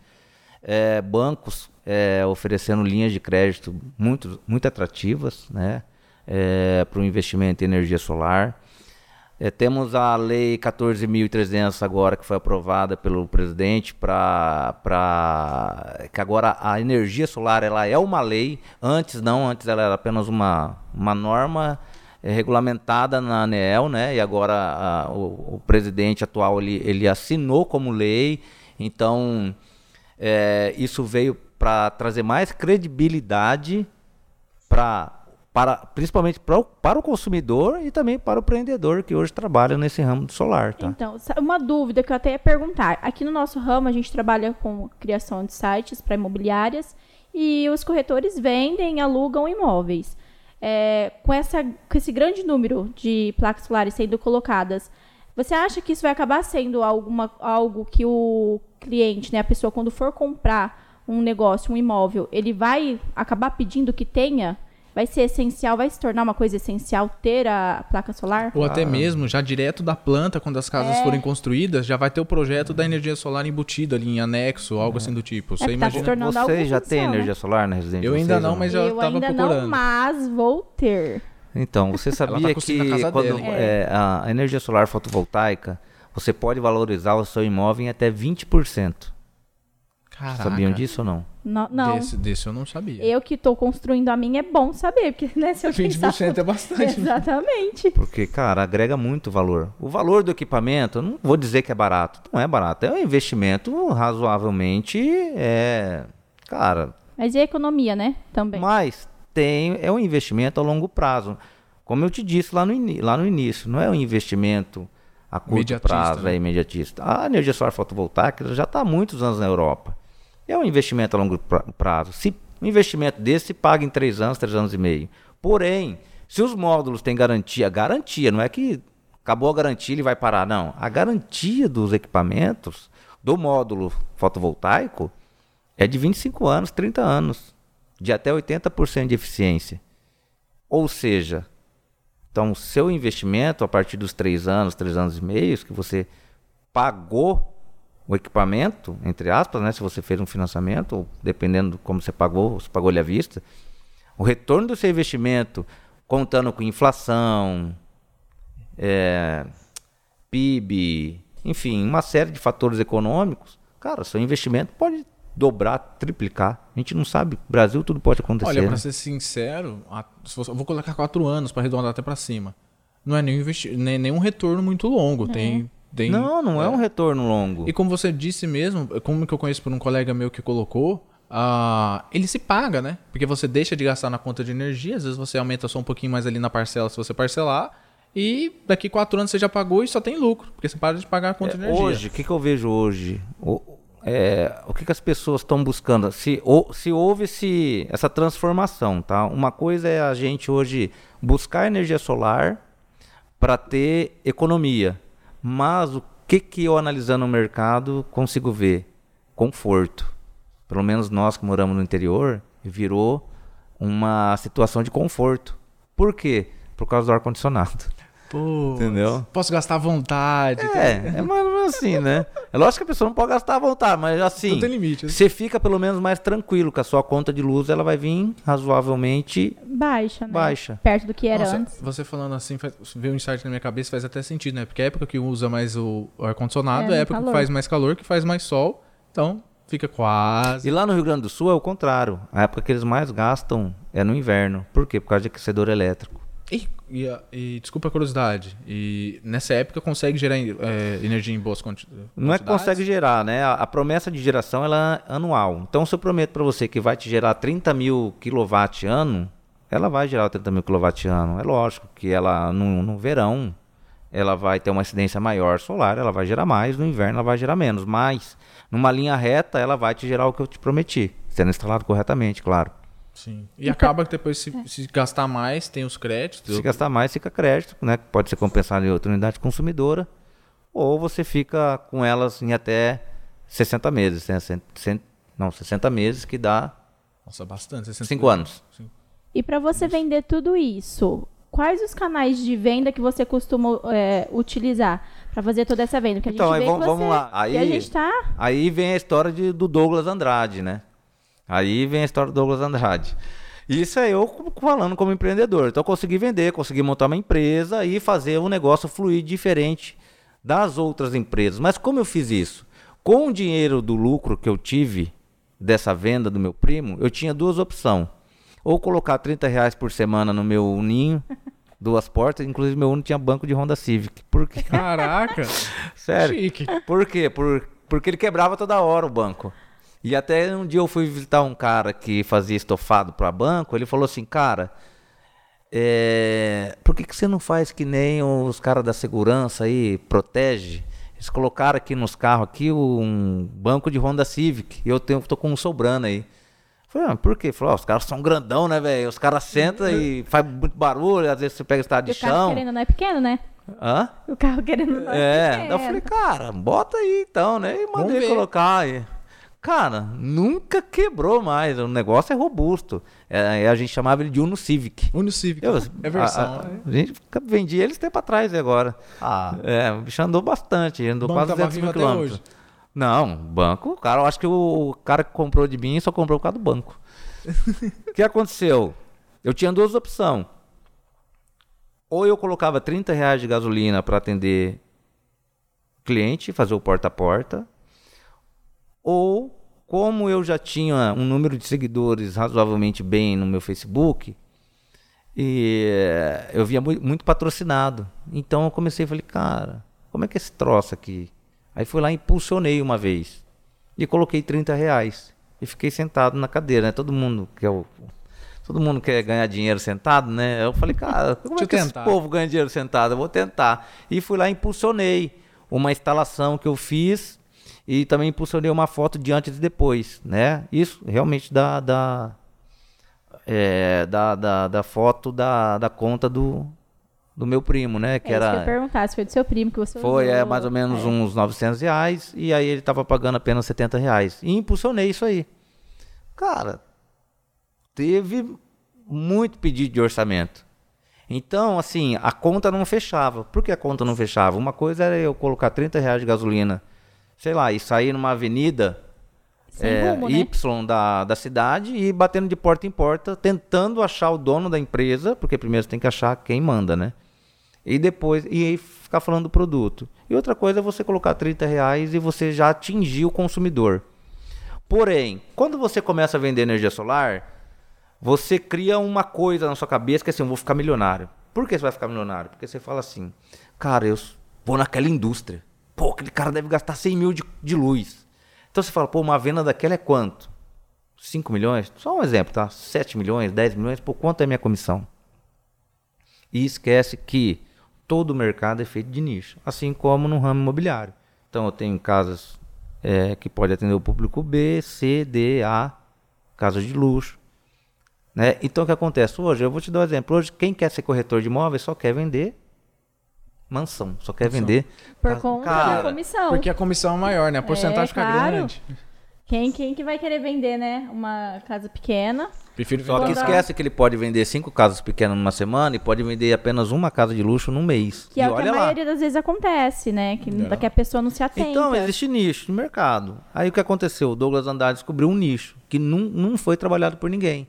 É, bancos é, oferecendo linhas de crédito muito, muito atrativas né, para o investimento em energia solar. É, temos a Lei 14.300 agora que foi aprovada pelo presidente para que agora a energia solar ela é uma lei. Antes não, antes ela era apenas uma, uma norma é, regulamentada na ANEEL, né? E agora a, o, o, presidente atual ele, ele assinou como lei. Então é, isso veio para trazer mais credibilidade para para, principalmente para o, para o consumidor e também para o empreendedor que hoje trabalha nesse ramo do solar. Tá? Então, uma dúvida que eu até ia perguntar. Aqui no nosso ramo, a gente trabalha com criação de sites para imobiliárias e os corretores vendem, alugam imóveis. É, com, essa, com esse grande número de placas solares sendo colocadas, você acha que isso vai acabar sendo alguma, algo que o cliente, né, a pessoa, quando for comprar um negócio, um imóvel, ele vai acabar pedindo que tenha vai ser essencial, vai se tornar uma coisa essencial ter a placa solar? Ou até ah. mesmo já direto da planta, quando as casas é. forem construídas, já vai ter o projeto da energia solar embutido ali em anexo, algo é. assim do tipo. Você é, tá imagina? Você já tem energia né? solar na residência? Eu ainda não, mas já estava procurando. Eu ainda não, mas vou ter. Então, você tá sabia tá que quando é. a energia solar fotovoltaica, você pode valorizar o seu imóvel em até 20%. Caraca. Sabiam disso ou não? Não. não. Desse, desse eu não sabia. Eu que estou construindo a minha é bom saber, porque né, se eu (laughs) 20% pensar... é bastante. Exatamente. Porque, cara, agrega muito valor. O valor do equipamento, eu não vou dizer que é barato. Não é barato. É um investimento razoavelmente. É. Cara. Mas e a economia, né? Também. Mas tem, é um investimento a longo prazo. Como eu te disse lá no, lá no início, não é um investimento a curto prazo, né? é imediatista. A energia solar fotovoltaica já está há muitos anos na Europa. É um investimento a longo prazo. Se um investimento desse se paga em três anos, três anos e meio. Porém, se os módulos têm garantia, garantia, não é que acabou a garantia e ele vai parar, não. A garantia dos equipamentos do módulo fotovoltaico é de 25 anos, 30 anos, de até 80% de eficiência. Ou seja, então seu investimento a partir dos três anos, três anos e meio que você pagou o equipamento, entre aspas, né, se você fez um financiamento, ou dependendo de como você pagou, você pagou ele à vista, o retorno do seu investimento, contando com inflação, é, PIB, enfim, uma série de fatores econômicos, cara, seu investimento pode dobrar, triplicar. A gente não sabe. Brasil tudo pode acontecer. Olha, para né? ser sincero, eu vou colocar quatro anos para arredondar até para cima. Não é nenhum, nenhum retorno muito longo. É. Tem tem, não, não é. é. um retorno longo. E como você disse mesmo, como que eu conheço por um colega meu que colocou, uh, ele se paga, né? Porque você deixa de gastar na conta de energia, às vezes você aumenta só um pouquinho mais ali na parcela se você parcelar, e daqui quatro anos você já pagou e só tem lucro, porque você para de pagar a conta é, de energia. Hoje, o que, que eu vejo hoje? O, é, o que, que as pessoas estão buscando? Se, ou, se houve esse, essa transformação, tá? Uma coisa é a gente hoje buscar energia solar para ter economia. Mas o que, que eu analisando o mercado consigo ver? Conforto. Pelo menos nós que moramos no interior, virou uma situação de conforto. Por quê? Por causa do ar-condicionado. Pô, Entendeu? Posso gastar à vontade. É, é mais ou menos assim, né? É lógico que a pessoa não pode gastar à vontade, mas assim. Não tem limite. Né? Você fica pelo menos mais tranquilo, que a sua conta de luz ela vai vir razoavelmente baixa, né? Baixa. Perto do que era Nossa, antes. Você falando assim, faz, veio um insight na minha cabeça, faz até sentido, né? Porque a época que usa mais o ar-condicionado é, é a época calor. que faz mais calor, que faz mais sol. Então, fica quase. E lá no Rio Grande do Sul é o contrário. A época que eles mais gastam é no inverno. Por quê? Por causa de aquecedor elétrico. E, e, e, desculpa a curiosidade, e nessa época consegue gerar é, energia em boas quantidades? Não é que consegue gerar, né? A, a, promessa de geração ela é anual. Então, se eu prometo para você que vai te gerar 30 mil kW ano, ela vai gerar 30 mil kW ano. É lógico que ela no, no verão ela vai ter uma incidência maior solar, ela vai gerar mais, no inverno ela vai gerar menos. Mas, numa linha reta, ela vai te gerar o que eu te prometi, sendo instalado corretamente, claro. Sim. E então, acaba que depois, se, é. se, gastar mais, tem os créditos. Se gastar mais, fica crédito, né? Pode ser compensado em outra unidade consumidora. Ou você fica com elas em até 60 meses. Né? 100, não, 60 meses que dá. Nossa, bastante. 5 anos. Sim. E para você vender tudo isso, quais os canais de venda que você costuma é, utilizar para fazer toda essa venda? Que a então, gente aí, vamos, vamos lá. Aí, a gente tá... aí vem a história de, do Douglas Andrade, né? Aí vem a história do Douglas Andrade. Isso é eu falando como empreendedor. Então eu consegui vender, consegui montar uma empresa e fazer um negócio fluir diferente das outras empresas. Mas como eu fiz isso? Com o dinheiro do lucro que eu tive dessa venda do meu primo, eu tinha duas opções. Ou colocar 30 reais por semana no meu ninho, (laughs) duas portas, inclusive meu Uno tinha banco de Honda Civic. Por quê? Caraca! (laughs) Sério. Chique. Por quê? Por, porque ele quebrava toda hora o banco. E até um dia eu fui visitar um cara que fazia estofado para banco, ele falou assim, cara, é, por que, que você não faz que nem os caras da segurança aí, protege? Eles colocaram aqui nos carros aqui um banco de Honda Civic, e eu tenho, tô com um sobrando aí. Falei, ah, por quê? Falou, ah, os caras são grandão, né, velho? Os caras sentam e (laughs) faz muito barulho, às vezes você pega estado de o carro chão. querendo não é pequeno, né? Hã? O carro querendo não é, É, pequeno. eu falei, cara, bota aí então, né? E mandei colocar aí. Cara, nunca quebrou mais. O negócio é robusto. É, a gente chamava ele de Uno Civic. Uno Civic. Eu- é versão. A, a- a gente vendia eles tempo atrás agora. Ah, É, o bicho andou bastante, andou quase tava 200 vivo mil quilômetros. hoje. Não, banco, cara, eu acho que o cara que comprou de mim só comprou por causa do banco. (laughs) O que aconteceu? Eu tinha duas opções. Ou eu colocava 30 reais de gasolina para atender cliente, fazer o porta a porta. Ou, como eu já tinha um número de seguidores razoavelmente bem no meu Facebook, e eh, eu via mui- muito patrocinado. Então eu comecei e falei, cara, como é que é esse troço aqui? Aí fui lá e impulsionei uma vez. E coloquei 30 reais. E fiquei sentado na cadeira, né? Todo mundo quer o- Todo mundo quer ganhar dinheiro sentado, né? Eu falei, cara, como é eu que esse tentar. povo ganha dinheiro sentado? Eu vou tentar. E fui lá e impulsionei uma instalação que eu fiz e também impulsionei uma foto de antes e depois, né? Isso realmente dá, dá, é, da, da, da foto da, da conta do, do meu primo, né? Que é isso que eu era, perguntar, se foi do seu primo que você foi é, usou. mais ou menos É. uns 900 reais e aí ele tava pagando apenas 70 reais. E impulsionei isso aí. Cara, teve muito pedido de orçamento. Então, assim, a conta não fechava. Por que a conta não fechava? Uma coisa era eu colocar 30 reais de gasolina, sei lá, e sair numa avenida é, rumo, né? Y da, da cidade e batendo de porta em porta, tentando achar o dono da empresa, porque primeiro você tem que achar quem manda, né? E depois, e aí ficar falando do produto. E outra coisa é você colocar 30 reais e você já atingir o consumidor. Porém, quando você começa a vender energia solar, você cria uma coisa na sua cabeça que é assim, eu vou ficar milionário. Por que você vai ficar milionário? Porque você fala assim, cara, eu vou naquela indústria. Pô, aquele cara deve gastar 100 mil de, de luz. Então você fala, pô, uma venda daquela é quanto? 5 milhões? Só um exemplo, tá? 7 milhões, 10 milhões, pô, quanto é minha comissão? E esquece que todo o mercado é feito de nicho, assim como no ramo imobiliário. Então eu tenho casas é, que pode atender o público B, C, D, A, casas de luxo. Né? Então o que acontece hoje? Eu vou te dar um exemplo. Hoje, quem quer ser corretor de imóveis só quer vender mansão, só quer vender. Por casa- conta Cara, da comissão. Porque a comissão é maior, né? A porcentagem fica claro. grande. Quem, quem que vai querer vender, né? Uma casa pequena. Prefiro Só que esquece que ele pode vender cinco casas pequenas numa semana e pode vender apenas uma casa de luxo num mês. Que e é o que a lá. maioria das vezes acontece, né? Que, É. que a pessoa não se atenta. Então, existe nicho no mercado. Aí o que aconteceu? O Douglas Andrade descobriu um nicho que não, não foi trabalhado por ninguém.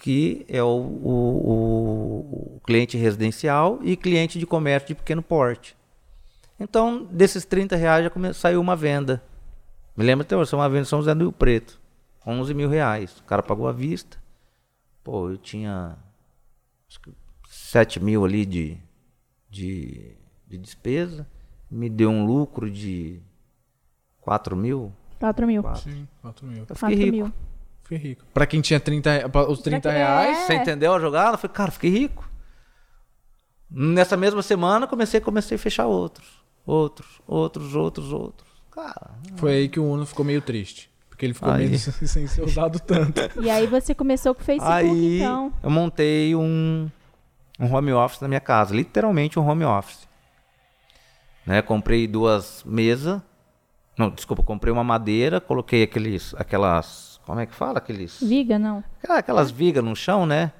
Que é o, o- o- cliente residencial e cliente de comércio de pequeno porte. Então, desses 30 reais já come- saiu uma venda. Me lembro até hoje, uma venda em São José do Rio Preto. 11 mil reais. O cara pagou à vista. Pô, eu tinha acho que 7 mil ali de, de, de despesa. Me deu um lucro de 4 mil. 4 mil. Sim, 4 mil. Eu 4 fiquei rico. mil. Fiquei rico. Pra quem tinha 30, pra os 30 quem- reais, É. Você entendeu a jogada? Eu falei, cara, fiquei rico. Nessa mesma semana, comecei, comecei a fechar outros. Outros, outros, outros, outros. Cara, foi aí que o Uno ficou meio triste. Porque ele ficou Aí. meio (laughs) sem ser usado tanto. (laughs) E aí você começou com o Facebook, aí então. eu montei um, um home office na minha casa. Literalmente um home office. Né? Comprei duas mesas. Não, desculpa, comprei uma madeira, coloquei aqueles, aquelas, como é que fala? Aqueles... Viga, não. Aquelas vigas no chão, né?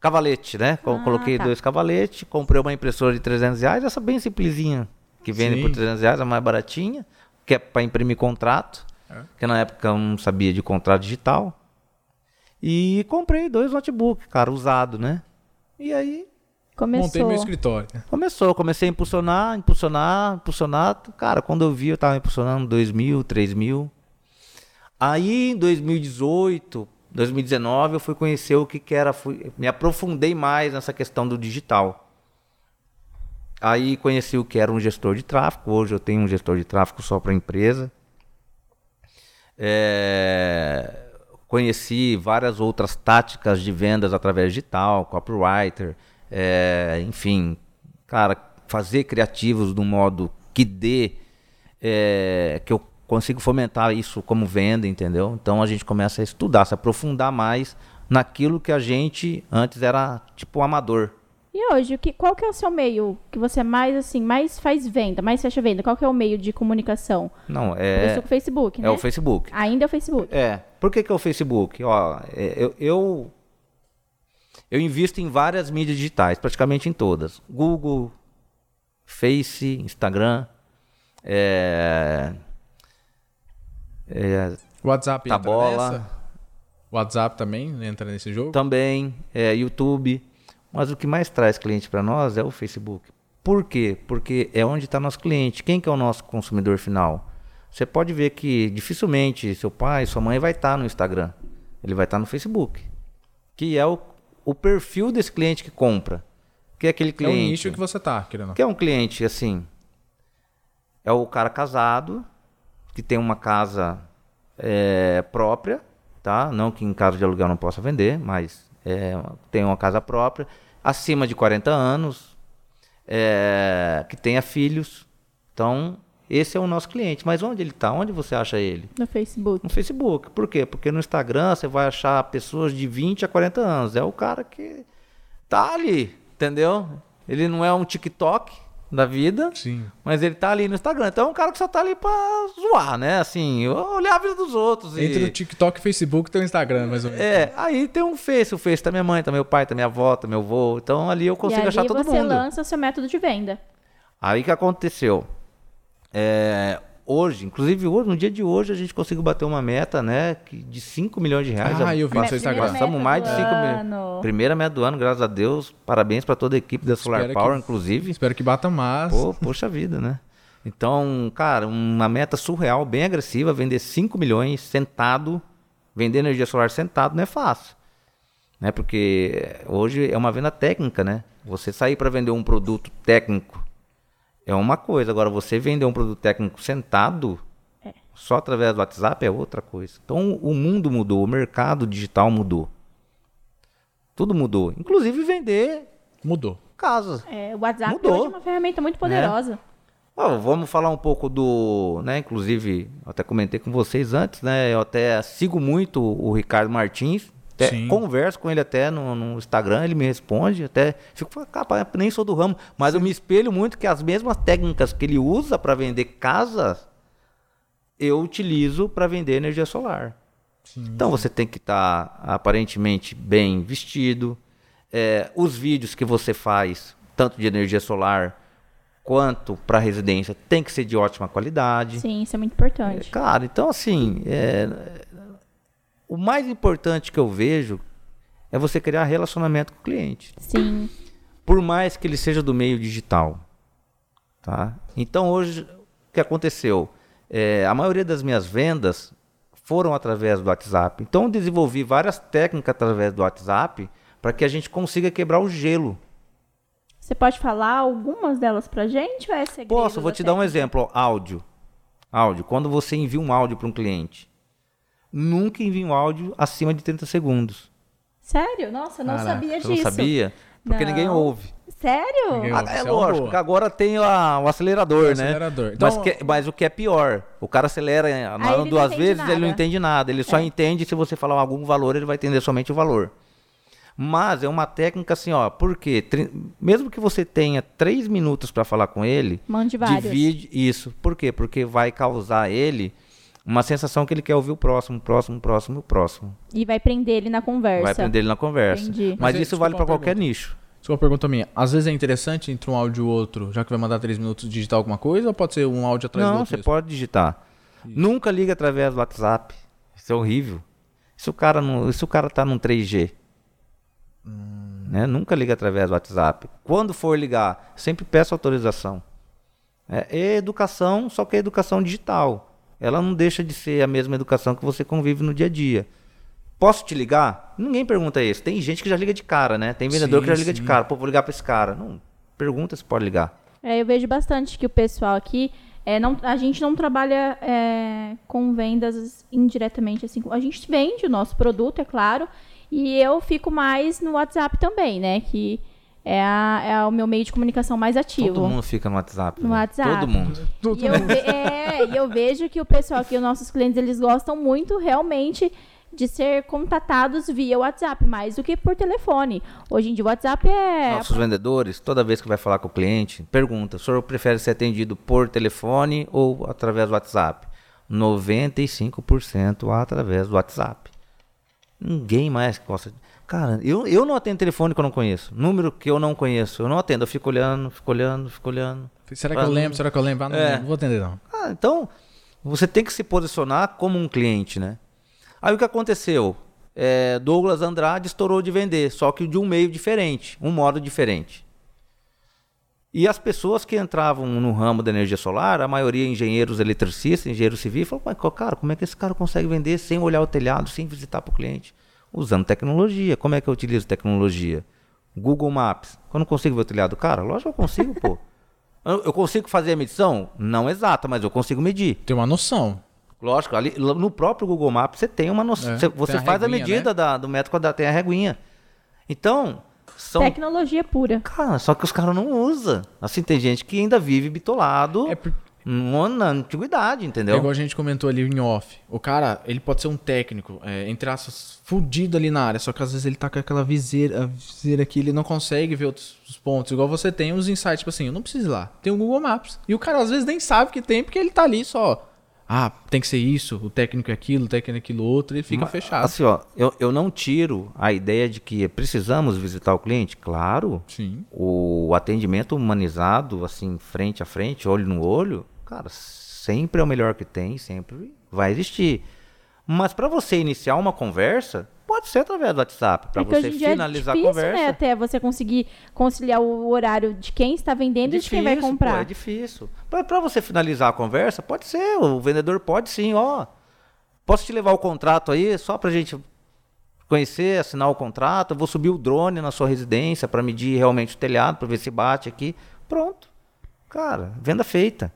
Cavalete, né? Ah, Coloquei tá. dois cavaletes, comprei uma impressora de 300 reais, essa bem simplesinha, que vende Sim. por 300 reais, a mais baratinha, que é para imprimir contrato, É. que na época eu não sabia de contrato digital. E comprei dois notebooks, cara, usado, né? E aí Começou. Montei meu escritório. começou, comecei a impulsionar, impulsionar, impulsionar. Cara, quando eu vi, eu tava impulsionando 2 mil, 3 mil. Aí em 2018, 2019, eu fui conhecer o que, que era, fui, me aprofundei mais nessa questão do digital. Aí conheci o que era um gestor de tráfego. Hoje eu tenho um gestor de tráfego só para empresa. É, conheci várias outras táticas de vendas através digital, copywriter, é, enfim, cara, fazer criativos do modo que dê, é, que eu consigo fomentar isso como venda, entendeu? Então a gente começa a estudar, se aprofundar mais naquilo que a gente antes era tipo amador. E hoje, o que, qual que é o seu meio que você mais assim, mais faz venda, mais fecha venda? Qual que é o meio de comunicação? Não, Começou é, com o Facebook, né? é o Facebook. Ainda é o Facebook. É. Por que, que é o Facebook? Ó, é, eu, eu, eu invisto em várias mídias digitais, praticamente em todas. Google, Face, Instagram, é, é, WhatsApp entra Tabola. nessa? WhatsApp também entra nesse jogo? também é, YouTube. Mas o que mais traz cliente para nós é o Facebook. Por quê? Porque é onde está nosso cliente. Quem que é o nosso consumidor final? Você pode ver que dificilmente seu pai, sua mãe vai estar no Instagram. Ele vai estar no Facebook. Que é o, o perfil desse cliente que compra. Que é aquele é o cliente. nicho que você tá querendo. Que é um cliente assim. É o cara casado, que tem uma casa é, própria, tá? Não que em caso de aluguel não possa vender, mas é, tem uma casa própria, acima de 40 anos, é, que tenha filhos. Então, esse é o nosso cliente. Mas onde ele está? Onde você acha ele? No Facebook. No Facebook. Por quê? Porque no Instagram você vai achar pessoas de 20 a 40 anos. É o cara que tá ali, entendeu? Ele não é um TikTok da vida, Sim. mas ele tá ali no Instagram. Então é um cara que só tá ali pra zoar, né? Assim, olhar a vida dos outros. e- Entre o TikTok e o Facebook tem o Instagram, mais ou menos. É, aí tem um Face, o Face tá minha mãe, tá meu pai, tá minha avó, tá meu avô. Então ali eu e consigo ali achar todo você mundo. lança o seu método de venda. Aí o que aconteceu? É, hoje, inclusive hoje, no dia de hoje, a gente conseguiu bater uma meta, né? que- De 5 milhões de reais. Ah, eu vi no seu Instagram. Passamos mais de 5 milhões. Primeira meta do ano, graças a Deus. Parabéns para toda a equipe da Solar Espero que- Power, inclusive. Espero que bata mais. Pô, poxa vida, né? Então, cara, uma meta surreal, bem agressiva, vender 5 milhões sentado, vender energia solar sentado não é fácil. Né? Porque hoje é uma venda técnica, né? Você sair para vender um produto técnico é uma coisa, agora você vender um produto técnico sentado só através do WhatsApp é outra coisa. Então, o mundo mudou, o mercado digital mudou. Tudo mudou, inclusive vender Mudou. casa. É, o WhatsApp Mudou. hoje é uma ferramenta muito poderosa. Ó, vamos falar um pouco do, né, inclusive, eu até comentei com vocês antes, né, eu até sigo muito o Ricardo Martins, até Sim. converso com ele até no, no Instagram, ele me responde, até fico, "Pô, capaz, nem sou do ramo, mas eu me espelho muito que as mesmas técnicas que ele usa para vender casas, eu utilizo para vender energia solar. Então você tem que estar aparentemente bem vestido. É, os vídeos que você faz, tanto de energia solar quanto para residência, tem que ser de ótima qualidade. Sim, isso é muito importante. Cara, então assim, é, o mais importante que eu vejo é você criar relacionamento com o cliente Sim. por mais que ele seja do meio digital. Tá? Então hoje, o que aconteceu? É, a maioria das minhas vendas foram através do WhatsApp. Então eu desenvolvi várias técnicas através do WhatsApp para que a gente consiga quebrar o gelo. Você pode falar algumas delas pra gente ou é segredo? Posso, vou te dar um técnica? exemplo. ó, Áudio. Áudio. Quando você envia um áudio para um cliente, nunca envie um áudio acima de 30 segundos. Sério? Nossa, eu não Caraca, sabia disso. não sabia? Porque Não. ninguém ouve. Sério? Ninguém- Ah, Isso é é uma lógico, boa. agora tem a- o acelerador, O né? acelerador. Mas, Então- que- mas o que é pior, o cara acelera na Aí hora duas vezes, ele não nada. entende nada. Ele só É. entende se você falar algum valor, ele vai entender somente o valor. Mas é uma técnica assim, ó, porque tri- mesmo que você tenha três minutos para falar com ele, Mande vários. divide isso. Por quê? Porque vai causar ele uma sensação que ele quer ouvir o próximo, próximo, próximo, próximo. E vai prender ele na conversa. Vai aprender ele na conversa. Entendi. Mas, Mas, isso vale para qualquer nicho. Só uma pergunta minha. Às vezes é interessante entre um áudio e outro, já que vai mandar três minutos, digitar alguma coisa, ou pode ser um áudio atrás do Não, outro? você mesmo? pode digitar. Nunca liga através do WhatsApp. Isso é horrível. Se o cara não, se o cara tá num 3G, hum. né? Nunca liga através do WhatsApp. Quando for ligar, sempre peço autorização. É, é educação, só que é educação digital. Ela não deixa de ser a mesma educação que você convive no dia a dia. Posso te ligar? Ninguém pergunta isso. Tem gente que já liga de cara, né? Tem vendedor sim, que já liga sim. de cara. Pô, vou ligar para esse cara. Não, pergunta se pode ligar. É, eu vejo bastante que o pessoal aqui é, não, a gente não trabalha é, com vendas indiretamente assim. A gente vende o nosso produto, é claro, e eu fico mais no WhatsApp também, né? Que é, a, é o meu meio de comunicação mais ativo. Todo mundo fica no WhatsApp. No né? WhatsApp. Todo mundo. Todo e, mundo. Eu é, e eu vejo que o pessoal aqui, os nossos clientes, eles gostam muito realmente de ser contatados via WhatsApp, mais do que por telefone. Hoje em dia o WhatsApp é. Nossos vendedores, toda vez que vai falar com o cliente, pergunta: o senhor prefere ser atendido por telefone ou através do WhatsApp? 95% através do WhatsApp. Ninguém mais gosta. Cara, eu, eu não atendo telefone que eu não conheço. Número que eu não conheço. Eu não atendo. Eu fico olhando, fico olhando, fico olhando. Será que eu lembro? Será que eu lembro? Ah, não, é. não vou atender, não. Ah, então, você tem que se posicionar como um cliente, né? Aí o que aconteceu? É, Douglas Andrade estourou de vender, só que de um meio diferente, um modo diferente. E as pessoas que entravam no ramo da energia solar, a maioria engenheiros eletricistas, engenheiros civis, falaram, mas cara, como é que esse cara consegue vender sem olhar o telhado, sem visitar para o cliente? Usando tecnologia. Como é que eu utilizo tecnologia? Google Maps. Eu não consigo ver o telhado. Cara, lógico que eu consigo, pô. (laughs) Eu consigo fazer a medição? Não exata, mas eu consigo medir. Tem uma noção. Lógico, ali no próprio Google Maps você tem uma noção. É, você, faz a, reguinha, a medida né? da, do metro quadrado, tem a reguinha. Então, são. Tecnologia pura. Cara, só que os caras não usam. Assim, tem gente que ainda vive bitolado. É por... Na antiguidade, entendeu? É igual a gente comentou ali em off. O cara, ele pode ser um técnico, é, entre aspas, fudido ali na área, só que às vezes ele tá com aquela viseira, viseira aqui, ele não consegue ver outros pontos. Igual você tem os insights, tipo assim, eu não preciso ir lá. Tem o Google Maps. E o cara às vezes nem sabe que tem, porque ele tá ali só ah, tem que ser isso, o técnico é aquilo, o técnico é aquilo outro, ele fica Mas, fechado. Assim, ó, eu, eu não tiro a ideia de que precisamos visitar o cliente, claro. Sim. O atendimento humanizado, assim, frente a frente, olho no olho, cara, sempre é o melhor que tem, sempre vai existir. Mas para você iniciar uma conversa, Pode ser através do WhatsApp, para você é finalizar é difícil, a conversa. Né, até você conseguir conciliar o horário de quem está vendendo difícil, e de quem vai comprar. Pô, é difícil. Para você finalizar a conversa, pode ser. O vendedor pode sim, ó. Posso te levar o contrato aí, só para a gente conhecer, assinar o contrato. Eu vou subir o drone na sua residência para medir realmente o telhado, para ver se bate aqui. Pronto. Cara, venda feita.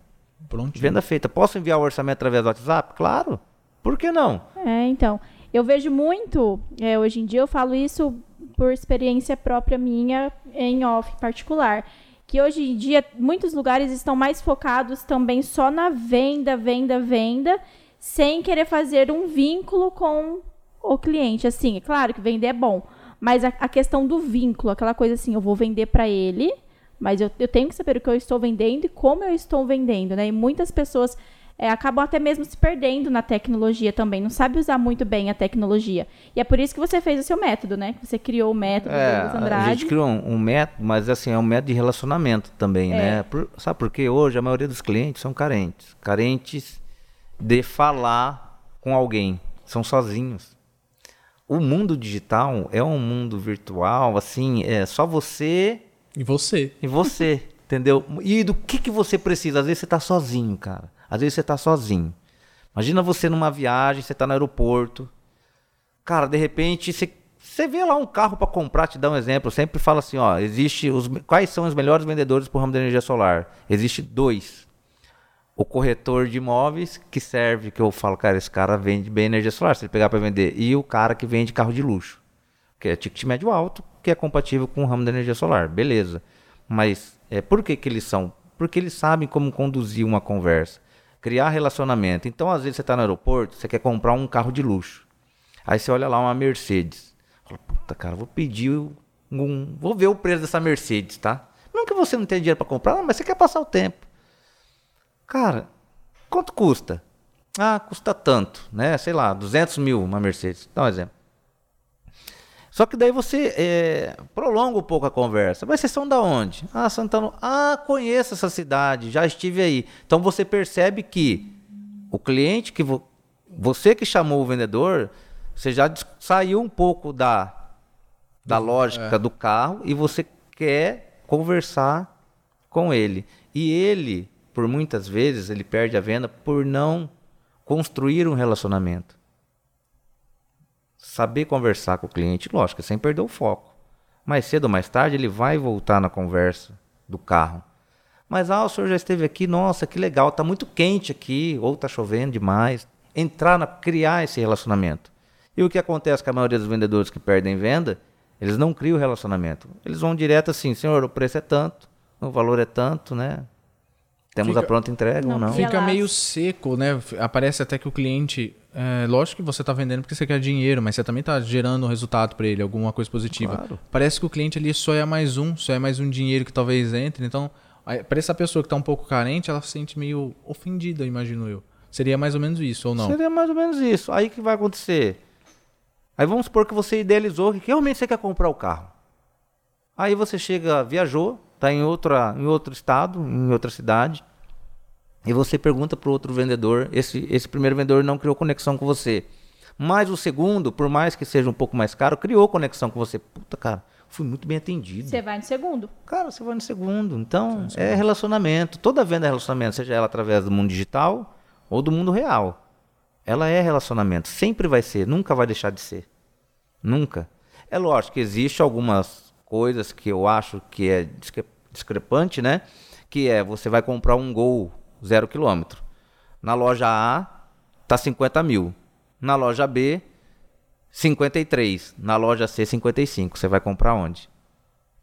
Pronto. Venda feita. Posso enviar o orçamento através do WhatsApp? Claro. Por que não? É, então. Eu vejo muito, é, hoje em dia eu falo isso por experiência própria minha em off particular, que hoje em dia muitos lugares estão mais focados também só na venda, venda, venda, sem querer fazer um vínculo com o cliente. Assim, é claro que vender é bom, mas a, a questão do vínculo, aquela coisa assim, eu vou vender para ele, mas eu, eu tenho que saber o que eu estou vendendo e como eu estou vendendo, né? E muitas pessoas é, acabam até mesmo se perdendo na tecnologia também, não sabe usar muito bem a tecnologia. E é por isso que você fez o seu método, né? Você criou o método é, A gente criou um, um, método, mas assim, é um método de relacionamento também, é. né? Por, sabe por quê? Hoje a maioria dos clientes são carentes. Carentes de falar com alguém. São sozinhos. O mundo digital é um mundo virtual, assim, é só você. E você. E você, entendeu? E do que, que você precisa? Às vezes você está sozinho, cara. Às vezes você está sozinho. Imagina você numa viagem, você está no aeroporto. Cara, de repente você, você vê lá um carro para comprar, te dá um exemplo. Eu sempre falo assim, ó, existe os quais são os melhores vendedores por ramo de energia solar? Existe dois. O corretor de imóveis que serve, que eu falo, cara, esse cara vende bem energia solar, se ele pegar para vender, e o cara que vende carro de luxo, que é ticket médio alto, que é compatível com o ramo de energia solar, beleza. Mas é, por que, que eles são? Porque eles sabem como conduzir uma conversa criar relacionamento. Então, às vezes, você está no aeroporto, você quer comprar um carro de luxo. Aí você olha lá uma Mercedes. Fala, puta, cara, vou pedir um. Vou ver o preço dessa Mercedes, tá? Não que você não tenha dinheiro para comprar, mas você quer passar o tempo. Cara, quanto custa? Ah, custa tanto, né? Sei lá, 200 mil uma Mercedes. Dá um exemplo. Só que daí você é, prolonga um pouco a conversa. Mas vocês são da onde? Ah, Santana. Ah, conheço essa cidade, já estive aí. Então você percebe que o cliente que vo, você que chamou o vendedor Você já saiu um pouco da, da lógica é. do carro e você quer conversar com ele. E ele, por muitas vezes, ele perde a venda por não construir um relacionamento. Saber conversar com o cliente, lógico, sem perder o foco. Mais cedo ou mais tarde ele vai voltar na conversa do carro. Mas ah, o senhor já esteve aqui, nossa, que legal, tá muito quente aqui, ou tá chovendo demais. Entrar na criar esse relacionamento. E o que acontece com a maioria dos vendedores que perdem venda, eles não criam o relacionamento. Eles vão direto assim, senhor, o preço é tanto, o valor é tanto, né? Temos fica, a pronta entrega não, ou não? Fica meio seco, né? Aparece até que o cliente. É, lógico que você está vendendo porque você quer dinheiro, mas você também está gerando um resultado para ele, alguma coisa positiva. Claro. Parece que o cliente ali só é mais um, só é mais um dinheiro que talvez entre. Então, para essa pessoa que está um pouco carente, ela se sente meio ofendida, imagino eu. Seria mais ou menos isso, ou não? Seria mais ou menos isso. Aí que vai acontecer? Aí vamos supor que você idealizou que realmente você quer comprar o carro. Aí você chega, viajou, está em, outra, em outro estado, em outra cidade, e você pergunta para o outro vendedor, esse, esse primeiro vendedor não criou conexão com você. Mas o segundo, por mais que seja um pouco mais caro, criou conexão com você. Puta, cara, fui muito bem atendido. Você vai no segundo. Cara, você vai no segundo. Então, no segundo. é relacionamento. Toda venda é relacionamento, seja ela através do mundo digital ou do mundo real. Ela é relacionamento. Sempre vai ser, nunca vai deixar de ser. Nunca. É lógico que existe algumas coisas que eu acho que é discrepante, né? Que é, você vai comprar um Gol zero quilômetro. Na loja A, tá 50 mil. Na loja B, 53. Na loja C, 55. Você vai comprar onde?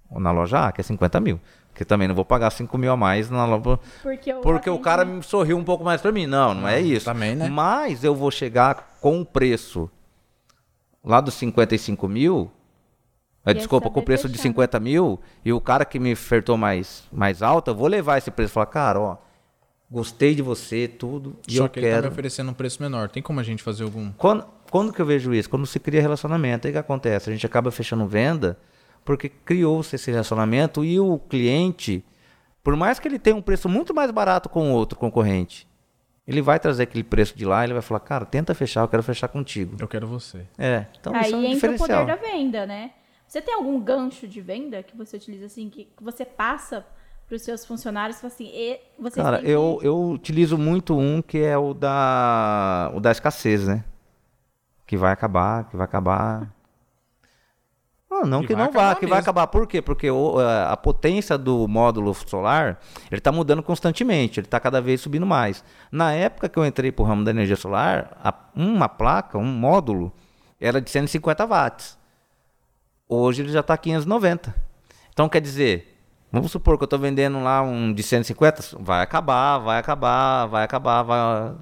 Ou na loja A, que é 50 mil. Porque também não vou pagar 5 mil a mais na loja. Porque, porque o cara me sorriu um pouco mais para mim. Não, não, é isso. Também, né? Mas eu vou chegar com o preço lá dos 55 mil. É, desculpa, com o preço de 50 mil. E o cara que me ofertou mais, mais alto, eu vou levar esse preço e falar, cara, ó. Gostei de você, tudo. Só e eu que quero... ele tá me oferecendo um preço menor. Tem como a gente fazer algum. Quando, quando que eu vejo isso? Quando se cria relacionamento. Aí que acontece? A gente acaba fechando venda porque criou-se esse relacionamento e o cliente, por mais que ele tenha um preço muito mais barato com o outro concorrente, ele vai trazer aquele preço de lá e ele vai falar, cara, tenta fechar, eu quero fechar contigo. Eu quero você. É, então Aí isso é um entra o poder da venda, né? Você tem algum gancho de venda que você utiliza assim, que você passa para os seus funcionários, assim, e vocês Cara, eu, que... eu utilizo muito um que é o da, o da escassez, né? que vai acabar, que vai acabar. Ah, não que, que não vá, que vai acabar. Por quê? Porque o, a potência do módulo solar, ele está mudando constantemente, ele está cada vez subindo mais. Na época que eu entrei para o ramo da energia solar, a, uma placa, um módulo, era de 150 watts. Hoje ele já está 590. Então quer dizer, vamos supor que eu estou vendendo lá um de 150, vai acabar, vai acabar, vai acabar, vai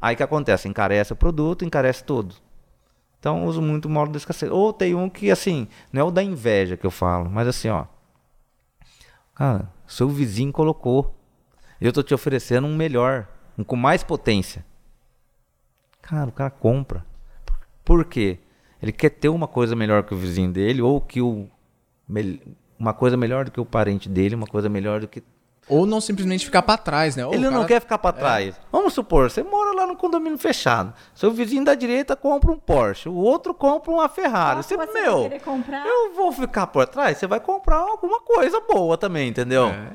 Aí que acontece? Encarece o produto, encarece tudo. Então uso muito o modo da escassez. Ou tem um que, assim, não é o da inveja que eu falo, mas assim, ó. Cara, seu vizinho colocou. Eu tô te oferecendo um melhor, um com mais potência. Cara, o cara compra. Por quê? Ele quer ter uma coisa melhor que o vizinho dele, ou que o. Uma coisa melhor do que o parente dele, uma coisa melhor do que ou não simplesmente ficar para trás, né? Ou Ele não quer ficar para é. trás. É. Vamos supor, você mora lá no condomínio fechado. Seu vizinho da direita compra um Porsche, o outro compra uma Ferrari. Você, você meu, eu vou ficar por trás. Você vai comprar alguma coisa boa também, entendeu? É.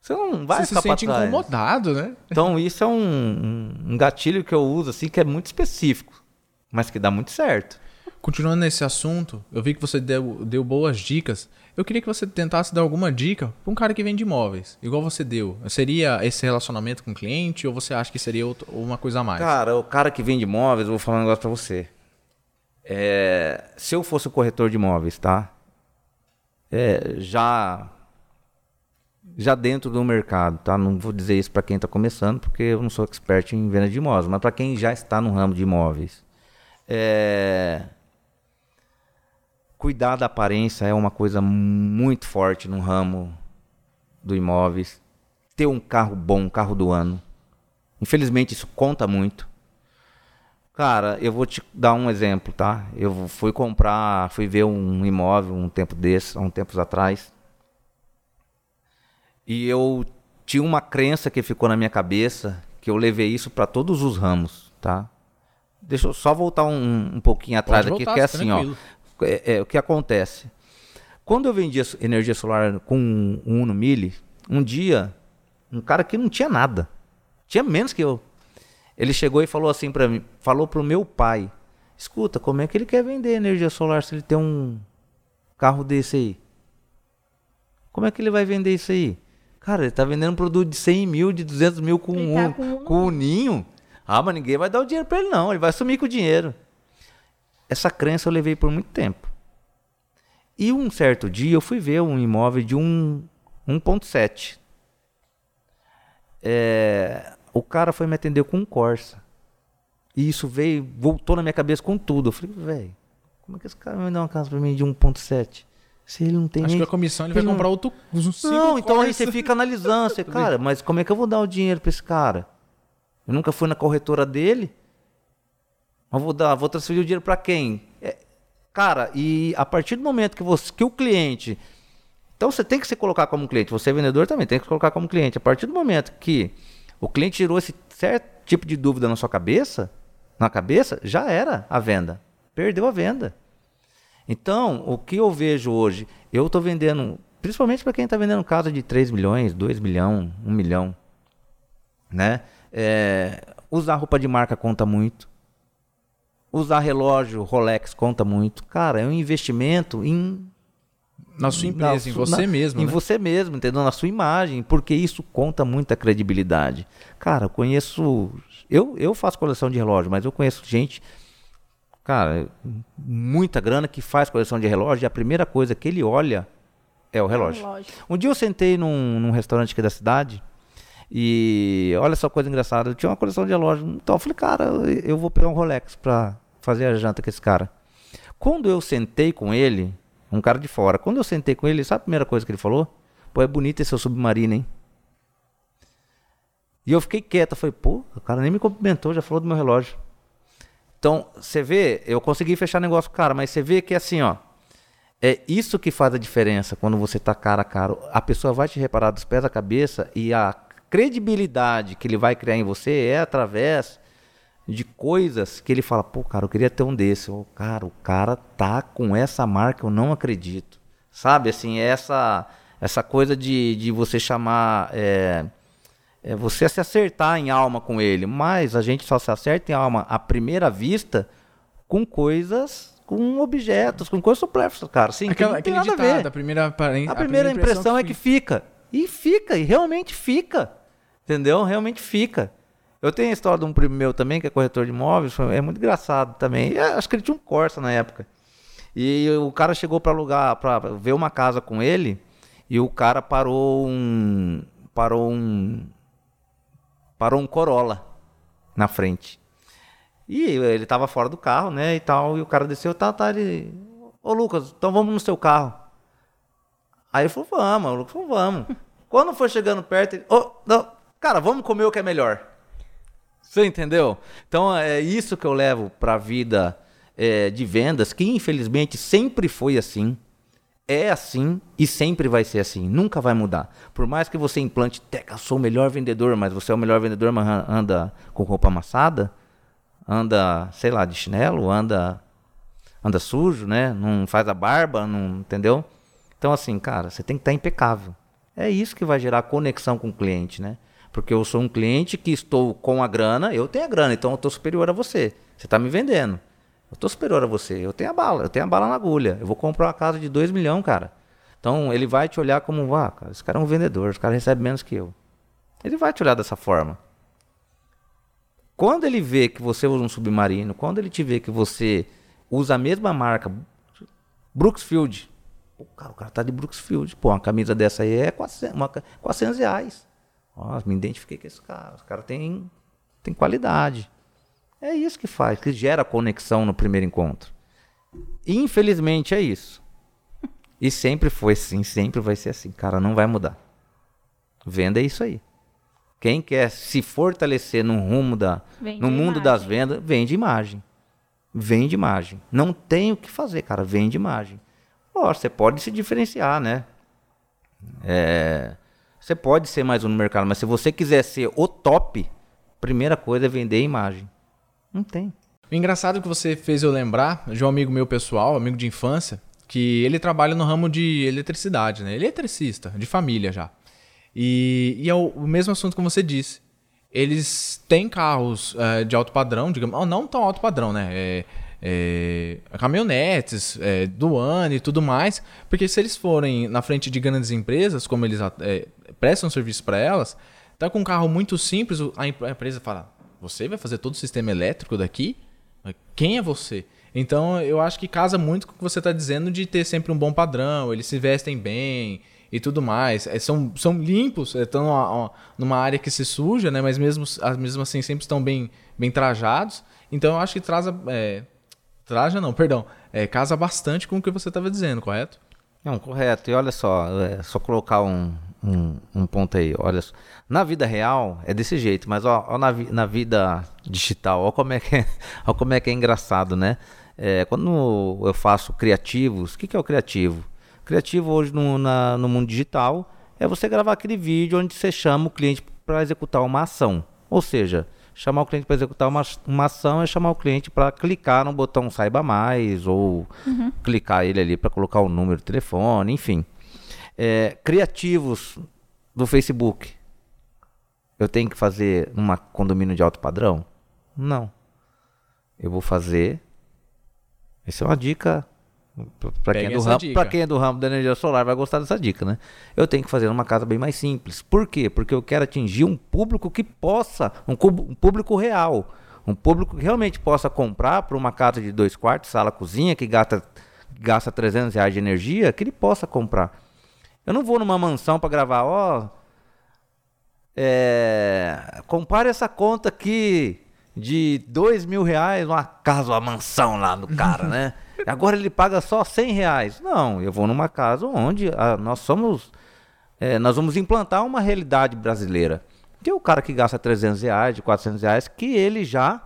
Você não vai você ficar trás. Se sente incomodado, né? Então isso é um, um, um gatilho que eu uso assim que é muito específico, mas que dá muito certo. Continuando nesse assunto, eu vi que você deu, deu boas dicas. Eu queria que você tentasse dar alguma dica para um cara que vende imóveis, igual você deu. Seria esse relacionamento com o cliente ou você acha que seria outro, uma coisa a mais? Cara, o cara que vende imóveis, eu vou falar um negócio para você. É, se eu fosse o corretor de imóveis, tá? É, já já dentro do mercado, tá? Não vou dizer isso para quem está começando, porque eu não sou expert em venda de imóveis, mas para quem já está no ramo de imóveis, é, cuidar da aparência é uma coisa muito forte no ramo do imóveis. Ter um carro bom, um carro do ano. Infelizmente isso conta muito. Cara, eu vou te dar um exemplo, tá? Eu fui comprar, fui ver um imóvel um tempo desse, há um tempos atrás. E eu tinha uma crença que ficou na minha cabeça, que eu levei isso para todos os ramos, tá? deixa eu só voltar um, um pouquinho atrás Pode aqui, voltar, que é assim, ó. É, é, o que acontece? Quando eu vendia energia solar com um Uno Mille, um dia, um cara que não tinha nada, tinha menos que eu, ele chegou e falou assim para mim, falou pro meu pai, escuta, como é que ele quer vender energia solar se ele tem um carro desse aí? Como é que ele vai vender isso aí? Cara, ele tá vendendo um produto de 100 mil, de 200 mil com Ele um, tá com um Uno com um ninho. Ah, mas ninguém vai dar o dinheiro para ele não, ele vai sumir com o dinheiro. Essa crença eu levei por muito tempo. E um certo dia eu fui ver um imóvel de um 1.7. É, o cara foi me atender com um Corsa. E isso veio, voltou na minha cabeça com tudo. Eu falei, velho, como é que esse cara vai dar uma casa pra mim de 1.7? Se ele não tem Acho nem... que a comissão ele ele vai não- comprar outro. Não, então aí Corsa. você fica analisando. Você, (laughs) cara, mas como é que eu vou dar o dinheiro pra esse cara? Eu nunca fui na corretora dele. Mas vou dar, vou transferir o dinheiro pra quem? É, cara, e a partir do momento que, você, que o cliente. Então você tem que se colocar como cliente. Você é vendedor também tem que se colocar como cliente. A partir do momento que o cliente tirou esse certo tipo de dúvida na sua cabeça, na cabeça, já era a venda. Perdeu a venda. Então, o que eu vejo hoje, eu estou vendendo, principalmente para quem está vendendo casa de 3 milhões, 2 milhões, 1 milhão, né? É, usar roupa de marca conta muito. Usar relógio Rolex conta muito. Cara, é um investimento em Na sua na empresa, em su- você na- mesmo. Em né? você mesmo, entendeu? Na sua imagem, porque isso conta muita credibilidade. Cara, eu conheço. Eu, eu faço coleção de relógio, mas eu conheço gente, cara, muita grana que faz coleção de relógio e a primeira coisa que ele olha é o relógio. Lógico. Um dia eu sentei num, num restaurante aqui da cidade e olha só coisa engraçada, eu tinha uma coleção de relógio. Então eu falei, cara, eu, eu vou pegar um Rolex pra fazer a janta com esse cara. Quando eu sentei com ele, um cara de fora, quando eu sentei com ele, sabe a primeira coisa que ele falou? Pô, é bonito esse seu submarino, hein? E eu fiquei quieto, eu falei, pô, o cara nem me cumprimentou, já falou do meu relógio. Então, você vê, eu consegui fechar negócio com o cara, mas você vê que assim, ó, é isso que faz a diferença quando você tá cara a cara. A pessoa vai te reparar dos pés à cabeça e a credibilidade que ele vai criar em você é através de coisas que ele fala, pô, cara, eu queria ter um desse. Ô, cara, o cara tá com essa marca, eu não acredito. Sabe, assim, essa essa coisa de, de você chamar, é, é você se acertar em alma com ele. Mas a gente só se acerta em alma à primeira vista com coisas, com objetos, com coisas supérfluas, cara. Sim, que Aquela, aquele nada a ver. a primeira, aparen- A primeira impressão é que fica. E fica, e realmente fica. Entendeu? Realmente fica. Eu tenho a história de um primo meu também, que é corretor de imóveis, é muito engraçado também. É, acho que ele tinha um Corsa na época. E o cara chegou para alugar, para ver uma casa com ele, e o cara parou um parou um parou um Corolla na frente. E ele tava fora do carro, né, e tal, e o cara desceu, tá, tá, ele, ô Lucas, então vamos no seu carro. Aí ele falou, vamos, o Lucas falou, vamos. Quando foi chegando perto, ele, ô, não, cara, vamos comer o que é melhor. Você entendeu? Então é isso que eu levo para a vida é, de vendas, que infelizmente sempre foi assim, é assim e sempre vai ser assim, nunca vai mudar. Por mais que você implante, Teca, sou o melhor vendedor, mas você é o melhor vendedor, mas an- anda com roupa amassada, anda, sei lá, de chinelo, anda anda sujo, né? Não faz a barba, não, entendeu? Então assim, cara, você tem que estar impecável. É isso que vai gerar conexão com o cliente, né? Porque eu sou um cliente que estou com a grana, eu tenho a grana, então eu estou superior a você. Você está me vendendo. Eu estou superior a você. Eu tenho a bala, eu tenho a bala na agulha. Eu vou comprar uma casa de 2 milhões, cara. Então ele vai te olhar como, ah, cara, esse cara é um vendedor, esse cara recebe menos que eu. Ele vai te olhar dessa forma. Quando ele vê que você usa um submarino, quando ele te vê que você usa a mesma marca, Brooksfield. Pô, cara, o cara tá de Brooksfield. Pô, uma camisa dessa aí é 400, uma, ca- 400 reais. Ó, me identifiquei com esse cara. Esse cara tem, tem qualidade. É isso que faz, que gera conexão no primeiro encontro. Infelizmente é isso. E sempre foi assim, sempre vai ser assim. Cara, não vai mudar. Venda é isso aí. Quem quer se fortalecer no rumo da, Vende no mundo imagem. das vendas, vende imagem. Vende imagem. Não tem o que fazer, cara. Vende imagem. Lógico, você pode se diferenciar, né? É, você pode ser mais um no mercado, mas se você quiser ser o top, primeira coisa é vender imagem. Não tem. O engraçado que você fez eu lembrar de um amigo meu pessoal, amigo de infância, que ele trabalha no ramo de eletricidade, né? É eletricista, de família já. E, e é o, o mesmo assunto que você disse. Eles têm carros é, de alto padrão, digamos, não tão alto padrão, né? É, é, caminhonetes, é, e tudo mais, porque se eles forem na frente de grandes empresas, como eles é, prestam serviço para elas, tá com um carro muito simples, a empresa fala: Você vai fazer todo o sistema elétrico daqui? Quem é você? Então eu acho que casa muito com o que você está dizendo de ter sempre um bom padrão, eles se vestem bem e tudo mais. É, são, são limpos, estão numa, numa área que se suja, né? mas mesmo, mesmo assim sempre estão bem, bem trajados. Então eu acho que traz. É, traja não, perdão. É, casa bastante com o que você estava dizendo, correto? Não, correto. E olha só, é só colocar um, um, um, ponto aí. Olha, na vida real é desse jeito, mas ó, ó na, na, vida digital, ó como é que é, (laughs) ó como é, que é engraçado, né? É, quando eu faço criativos, o que, que é o criativo? Criativo hoje no, na, no mundo digital é você gravar aquele vídeo onde você chama o cliente para executar uma ação. Ou seja, chamar o cliente para executar uma, uma ação é chamar o cliente para clicar no botão saiba mais ou uhum. clicar ele ali para colocar o número de telefone, enfim é, criativos do Facebook, eu tenho que fazer uma condomínio de alto padrão? Não. Eu vou fazer. Essa é uma dica para quem, é do ramo, quem é do ramo da energia solar vai gostar dessa dica, né? Eu tenho que fazer uma casa bem mais simples. Por quê? Porque eu quero atingir um público que possa, um, um público real, um público que realmente possa comprar para uma casa de dois quartos, sala, cozinha, que gasta, gasta 300 reais de energia, que ele possa comprar. Eu não vou numa mansão para gravar, ó. É, compare essa conta aqui de dois mil reais, uma casa, uma mansão lá do cara, né? (laughs) Agora ele paga só cem reais. Não, eu vou numa casa onde a, nós somos, é, nós vamos implantar uma realidade brasileira. Tem o cara que gasta 300 reais, de 400 reais, que ele já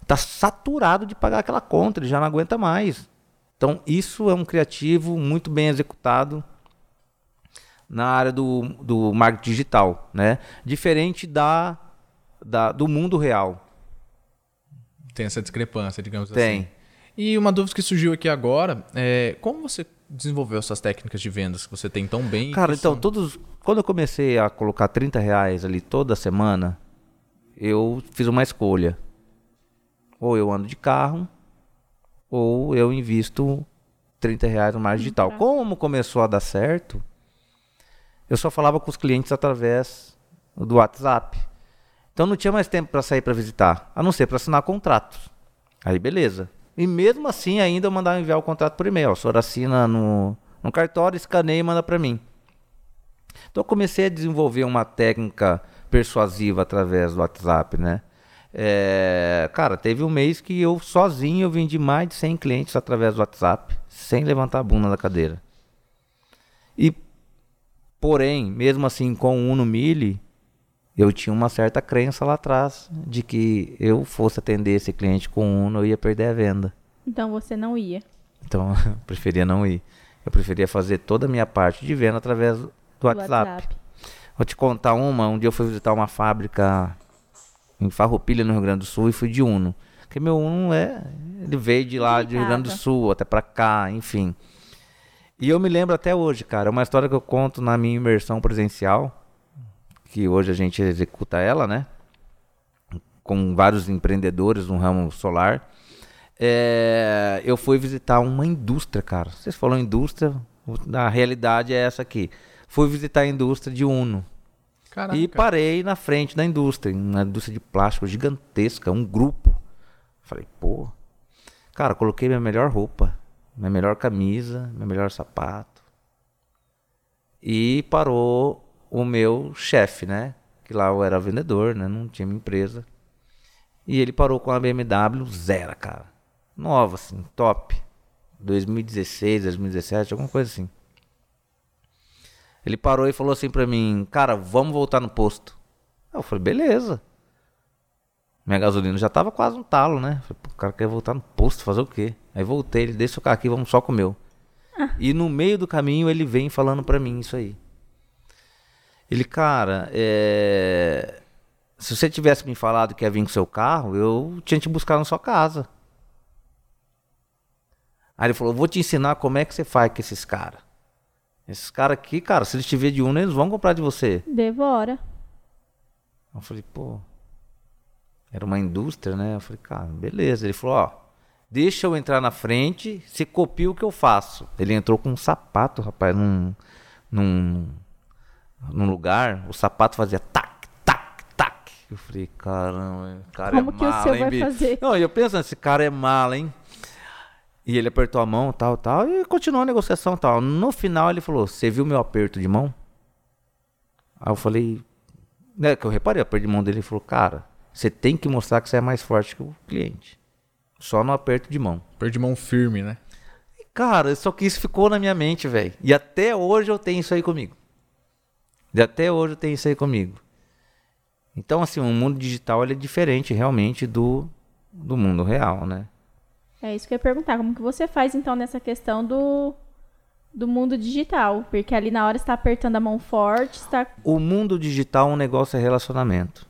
está saturado de pagar aquela conta, ele já não aguenta mais. Então isso é um criativo muito bem executado na área do, do marketing digital, né? Diferente da, da, do mundo real. Tem essa discrepância, digamos Tem. assim. Tem. E uma dúvida que surgiu aqui agora é como você desenvolveu essas técnicas de vendas que você tem tão bem? Cara, então, são... todos. Quando eu comecei a colocar 30 reais ali toda semana, eu fiz uma escolha. Ou eu ando de carro, ou eu invisto 30 reais no marketing digital. Como começou a dar certo, eu só falava com os clientes através do WhatsApp. Então não tinha mais tempo para sair para visitar, a não ser para assinar contratos. Aí beleza. E mesmo assim ainda eu mandava enviar o contrato por e-mail. O senhor assina no, no cartório, escaneia e manda para mim. Então eu comecei a desenvolver uma técnica persuasiva através do WhatsApp, né? É, cara, teve um mês que eu sozinho eu vendi mais de 100 clientes através do WhatsApp, sem levantar a bunda da cadeira. E Porém, mesmo assim, com o Uno Mille, eu tinha uma certa crença lá atrás de que eu fosse atender esse cliente com o Uno, eu ia perder a venda. Então você não ia? Então (laughs) eu preferia não ir. Eu preferia fazer toda a minha parte de venda através do, do WhatsApp. WhatsApp. Vou te contar uma. Um dia eu fui visitar uma fábrica em Farroupilha, no Rio Grande do Sul, e fui de Uno. Porque meu Uno é. Ele veio de lá, de Rio Grande do Sul, até pra cá, enfim. E eu me lembro até hoje, cara, uma história que eu conto na minha imersão presencial, que hoje a gente executa ela, né? Com vários empreendedores no ramo solar. É, eu fui visitar uma indústria, cara. Vocês falaram indústria, a realidade é essa aqui. Fui visitar a indústria de Uno. Caraca. E parei na frente da indústria, uma indústria de plástico gigantesca, um grupo. Falei, pô. Cara, coloquei minha melhor roupa minha melhor camisa, meu melhor sapato. E parou o meu chefe, né? Que lá eu era vendedor, né? Não tinha uma empresa. E ele parou com a BMW zero, cara. Nova, assim, top. 2016, 2017, alguma coisa assim. Ele parou e falou assim pra mim, cara, vamos voltar no posto. Eu falei, beleza. Minha gasolina já tava quase um talo, né? Falei, o cara quer voltar no posto, fazer o quê? Aí voltei, ele deixa o carro aqui, vamos só com o meu. Ah. E no meio do caminho ele vem falando pra mim isso aí. Ele, cara, é... se você tivesse me falado que ia vir com seu carro, eu tinha te buscar na sua casa. Aí ele falou: Vou te ensinar como é que você faz com esses caras. Esses caras aqui, cara, se eles te ver de Uno, eles vão comprar de você. Devora. Eu falei: Pô, era uma indústria, né? Eu falei: Cara, beleza. Ele falou: Ó, deixa eu entrar na frente, você copia o que eu faço. Ele entrou com um sapato, rapaz, num, num, num lugar, o sapato fazia tac, tac, tac. Eu falei: Caramba, o cara Como é que o mala, seu hein, vai bicho? fazer? Não, e eu pensando, esse cara é mala, hein? E ele apertou a mão, tal, tal, e continuou a negociação, tal. No final ele falou: "Você viu meu aperto de mão?" Aí eu falei, né, que eu reparei o aperto de mão dele, ele falou: "Cara, você tem que mostrar que você é mais forte que o cliente. Só no aperto de mão." Perdi mão firme, né? E, cara, só que isso ficou na minha mente, velho. E até hoje eu tenho isso aí comigo. E até hoje eu tenho isso aí comigo. Então, assim, o mundo digital ele é diferente realmente do, do mundo real, né? É isso que eu ia perguntar. Como que você faz, então, nessa questão do, do mundo digital? Porque ali na hora você tá apertando a mão forte, está... O mundo digital, um negócio é relacionamento.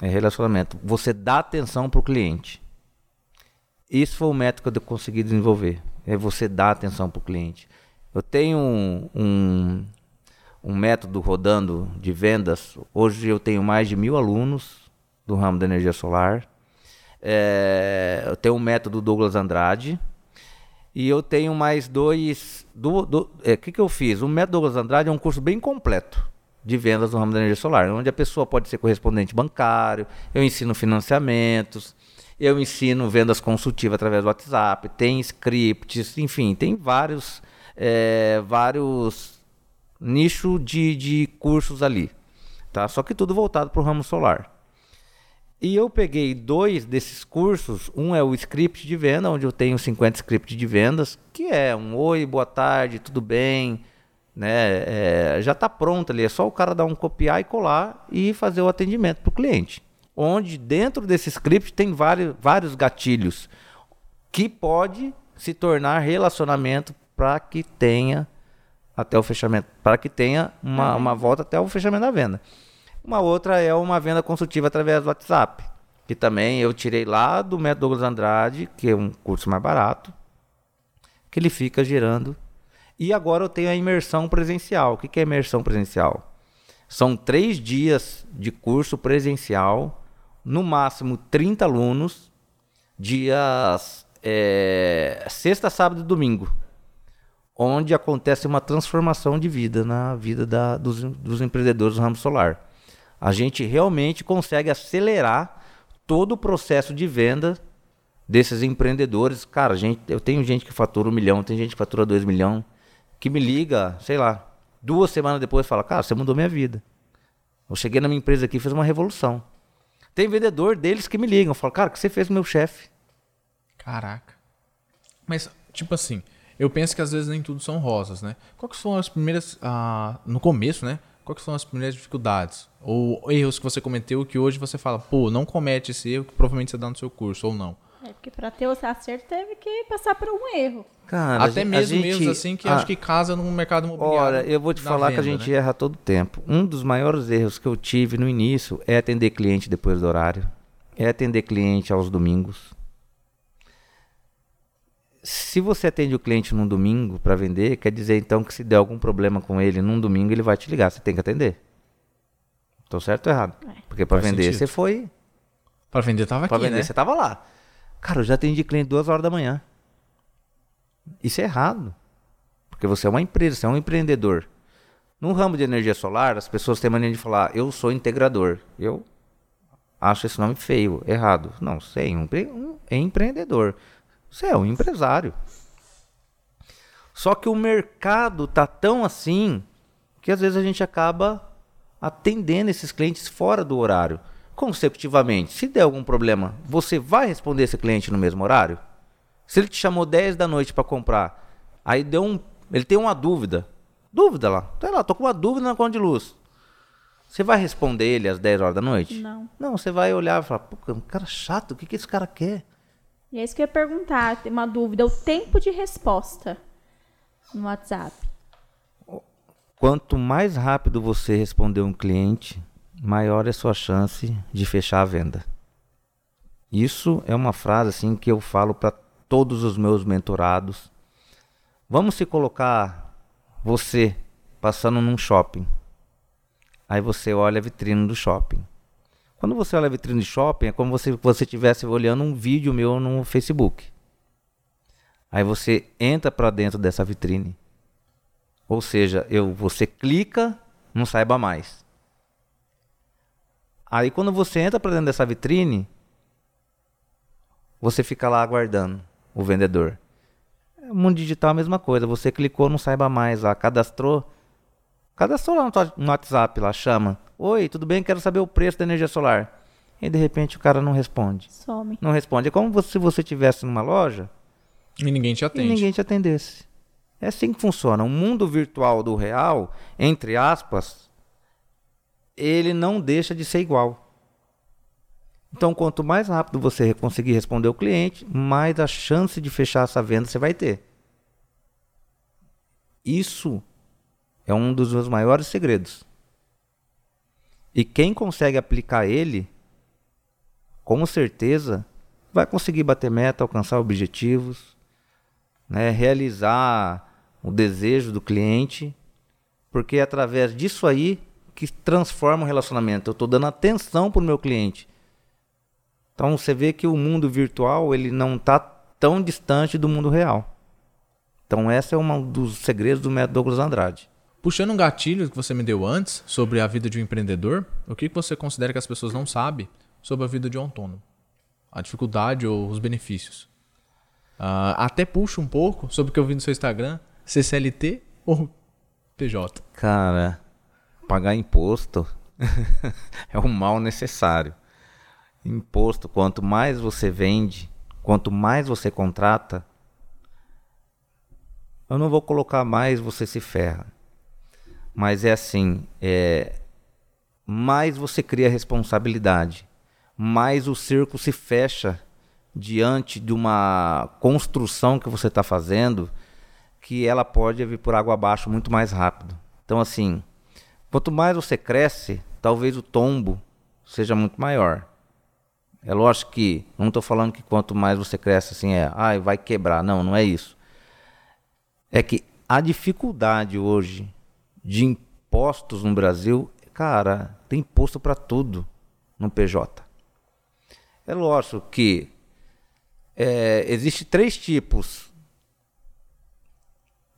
É relacionamento. Você dá atenção pro cliente. Isso foi o método que eu consegui desenvolver. É você dar atenção pro cliente. Eu tenho um, um, um método rodando de vendas. Hoje eu tenho mais de mil alunos do ramo da energia solar. É, eu tenho um método Douglas Andrade. E eu tenho mais dois. O do, é, que, que eu fiz? O método Douglas Andrade é um curso bem completo de vendas no ramo da energia solar, onde a pessoa pode ser correspondente bancário, eu ensino financiamentos, eu ensino vendas consultivas através do WhatsApp, tem scripts, enfim, tem vários, é, vários nichos de, de cursos ali. Tá? Só que tudo voltado para o ramo solar. E eu peguei dois desses cursos. Um é o script de venda, onde eu tenho 50 scripts de vendas, que é um oi, boa tarde, tudo bem, né? É, já está pronto ali, é só o cara dar um copiar e colar e fazer o atendimento para o cliente. Onde dentro desse script tem vários, vários gatilhos que pode se tornar relacionamento para que tenha até o fechamento, para que tenha uma, uma volta até o fechamento da venda. Uma outra é uma venda consultiva através do WhatsApp, que também eu tirei lá do método Douglas Andrade, que é um curso mais barato, que ele fica gerando. E agora eu tenho a imersão presencial. O que é imersão presencial? São três dias de curso presencial, no máximo 30 alunos, dias é, sexta, sábado e domingo, onde acontece uma transformação de vida na vida da, dos, dos empreendedores do ramo solar a gente realmente consegue acelerar todo o processo de venda desses empreendedores. Cara, gente, eu tenho gente que fatura um milhão, tem gente que fatura dois milhões, que me liga, sei lá, duas semanas depois fala, cara, você mudou minha vida. Eu cheguei na minha empresa aqui e fiz uma revolução. Tem vendedor deles que me ligam, falam, cara, o que você fez meu chefe? Caraca. Mas, tipo assim, eu penso que às vezes nem tudo são rosas, né? Que são as primeiras. Ah, no começo, né? Quais são as primeiras dificuldades? Ou erros que você cometeu que hoje você fala, pô, não comete esse erro que provavelmente você dá no seu curso, ou não? É porque para ter o acerto teve que passar por um erro. Cara, Até gen- a mesmo gente- erros assim que a- acho que casa no mercado imobiliário. Olha, eu vou te falar que a venda, gente né? erra todo tempo. Um dos maiores erros que eu tive no início é atender cliente depois do horário. É atender cliente aos domingos. Se você atende o cliente num domingo para vender, quer dizer então que se der algum problema com ele num domingo, ele vai te ligar. Você tem que atender. Tô certo ou errado? Porque para vender sentido. você foi. Pra vender tava Para aqui, vender né? você tava lá. Cara, eu já atendi cliente duas horas da manhã. Isso é errado. Porque você é uma empresa, você é um empreendedor. No ramo de energia solar, as pessoas têm mania de falar, eu sou integrador. Eu acho esse nome feio, errado. Não, você é um, um empreendedor. Você é um empresário. Só que o mercado tá tão assim que às vezes a gente acaba atendendo esses clientes fora do horário. Consecutivamente, se der algum problema, você vai responder esse cliente no mesmo horário? Se ele te chamou 10 da noite para comprar, aí deu um, ele tem uma dúvida. Dúvida lá. Sei lá, tô com uma dúvida na conta de luz. Você vai responder ele às 10 horas da noite? Não. Não, você vai olhar e falar, pô, que cara chato, o que, que esse cara quer? E é isso que eu ia perguntar, tem uma dúvida, o tempo de resposta no WhatsApp. Quanto mais rápido você responder um cliente, maior é sua chance de fechar a venda. Isso é uma frase assim que eu falo para todos os meus mentorados. Vamos se colocar você passando num shopping. Aí você olha a vitrine do shopping. Quando você olha a vitrine do shopping, é como se você estivesse olhando um vídeo meu no Facebook. Aí você entra para dentro dessa vitrine. Ou seja, eu, você clica, não saiba mais. Aí quando você entra para dentro dessa vitrine, você fica lá aguardando o vendedor. O mundo digital é a mesma coisa. Você clicou, não saiba mais lá, cadastrou. Cadastrou lá no WhatsApp, lá chama. Oi, tudo bem? Quero saber o preço da energia solar. E de repente o cara não responde. Some. Não responde. É como se você estivesse numa loja. E ninguém te atende. E ninguém te atendesse. É assim que funciona. O mundo virtual do real, entre aspas, ele não deixa de ser igual. Então, quanto mais rápido você conseguir responder o cliente, mais a chance de fechar essa venda você vai ter. Isso é um dos meus maiores segredos. E quem consegue aplicar ele, com certeza, vai conseguir bater meta, alcançar objetivos, né, realizar o desejo do cliente, porque através disso aí que transforma o relacionamento. Eu estou dando atenção para o meu cliente. Então você vê que o mundo virtual ele não está tão distante do mundo real. Então esse é um dos segredos do método Douglas Andrade. Puxando um gatilho que você me deu antes sobre a vida de um empreendedor, o que você considera que as pessoas não sabem sobre a vida de um autônomo? A dificuldade ou os benefícios? Uh, até puxa um pouco sobre o que eu vi no seu Instagram, CCLT ou PJ? Cara, pagar imposto (laughs) é um mal necessário imposto, quanto mais você vende, quanto mais você contrata, eu não vou colocar mais você se ferra. Mas é assim, é, mais você cria responsabilidade, mais o circo se fecha diante de uma construção que você está fazendo, que ela pode vir por água abaixo muito mais rápido. Então, assim, quanto mais você cresce, talvez o tombo seja muito maior. É lógico que não estou falando que quanto mais você cresce assim é, ah, vai quebrar. Não, não é isso. É que a dificuldade hoje de impostos no Brasil, cara, tem imposto para tudo no PJ. É lógico que é, existe três tipos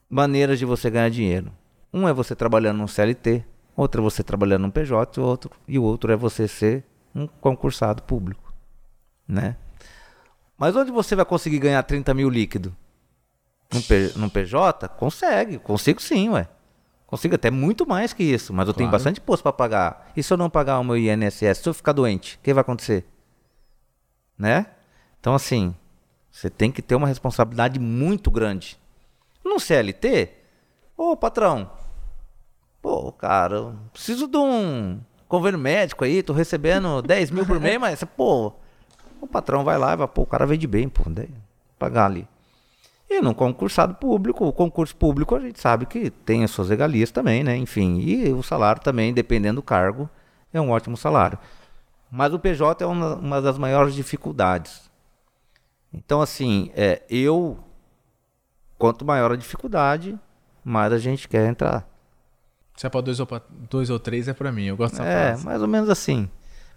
maneiras de você ganhar dinheiro. Um é você trabalhando no CLT, outro é você trabalhando no PJ, outro, e o outro é você ser um concursado público né? Mas onde você vai conseguir ganhar 30 mil líquido? Num, P, PJ? Consegue, consigo sim, ué. Consigo até muito mais que isso, mas eu claro. tenho bastante imposto para pagar. E se eu não pagar o meu INSS, se eu ficar doente, o que vai acontecer? Né? Então, assim, você tem que ter uma responsabilidade muito grande. No CLT, ô patrão, pô, cara, preciso de um convênio médico aí, tô recebendo (laughs) 10 mil por mês, mas, pô, o patrão vai lá e vai, pô, o cara vende bem, pô, daí, pagar ali. E no concursado público, o concurso público a gente sabe que tem as suas regalias também, né? Enfim, e o salário também, dependendo do cargo, é um ótimo salário. Mas o PJ é uma, uma das maiores dificuldades. Então, assim, é, eu, quanto maior a dificuldade, mais a gente quer entrar. Se é para dois ou, dois ou três, é para mim. Eu gosto dessa É, frase. mais ou menos assim.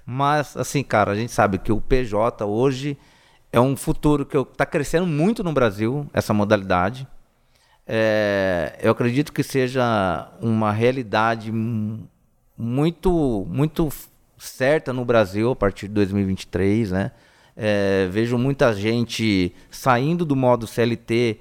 Mas, assim, cara, a gente sabe que o PJ hoje é um futuro que está crescendo muito no Brasil, essa modalidade. É, eu acredito que seja uma realidade muito, muito certa no Brasil a partir de 2023, né? É, vejo muita gente saindo do modo CLT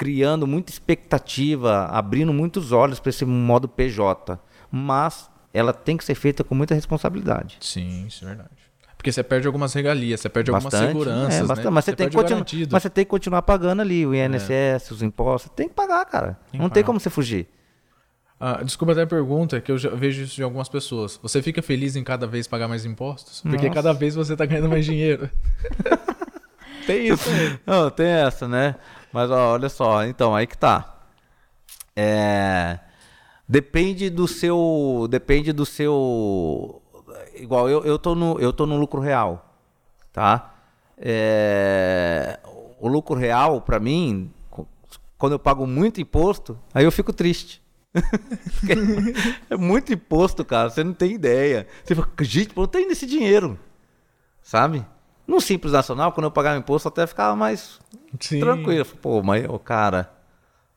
criando muita expectativa, abrindo muitos olhos para esse modo PJ. Mas ela tem que ser feita com muita responsabilidade. Sim, isso é verdade. Porque você perde algumas regalias, você perde bastante, algumas seguranças, é, bastante, né? Mas você, você tem que continuar, mas você tem que continuar pagando ali o INSS, é. os impostos, tem que pagar, cara. Tem Não pagar. tem como você fugir. Ah, desculpa até a pergunta, que eu vejo isso de algumas pessoas. Você fica feliz em cada vez pagar mais impostos? Porque Nossa. cada vez você está ganhando mais dinheiro. (laughs) tem isso. (laughs) Não, tem essa, né? Mas ó, olha só, então, aí que tá. É Depende do seu. Depende do seu. Igual eu, eu, tô, no, eu tô no lucro real. Tá? É, o lucro real, para mim, quando eu pago muito imposto, aí eu fico triste. (laughs) é muito imposto, cara. Você não tem ideia. Você fala, gente, eu tenho esse dinheiro. Sabe? No Simples Nacional, quando eu pagava imposto, até ficava mais Sim. tranquilo. Pô, mas, oh, cara,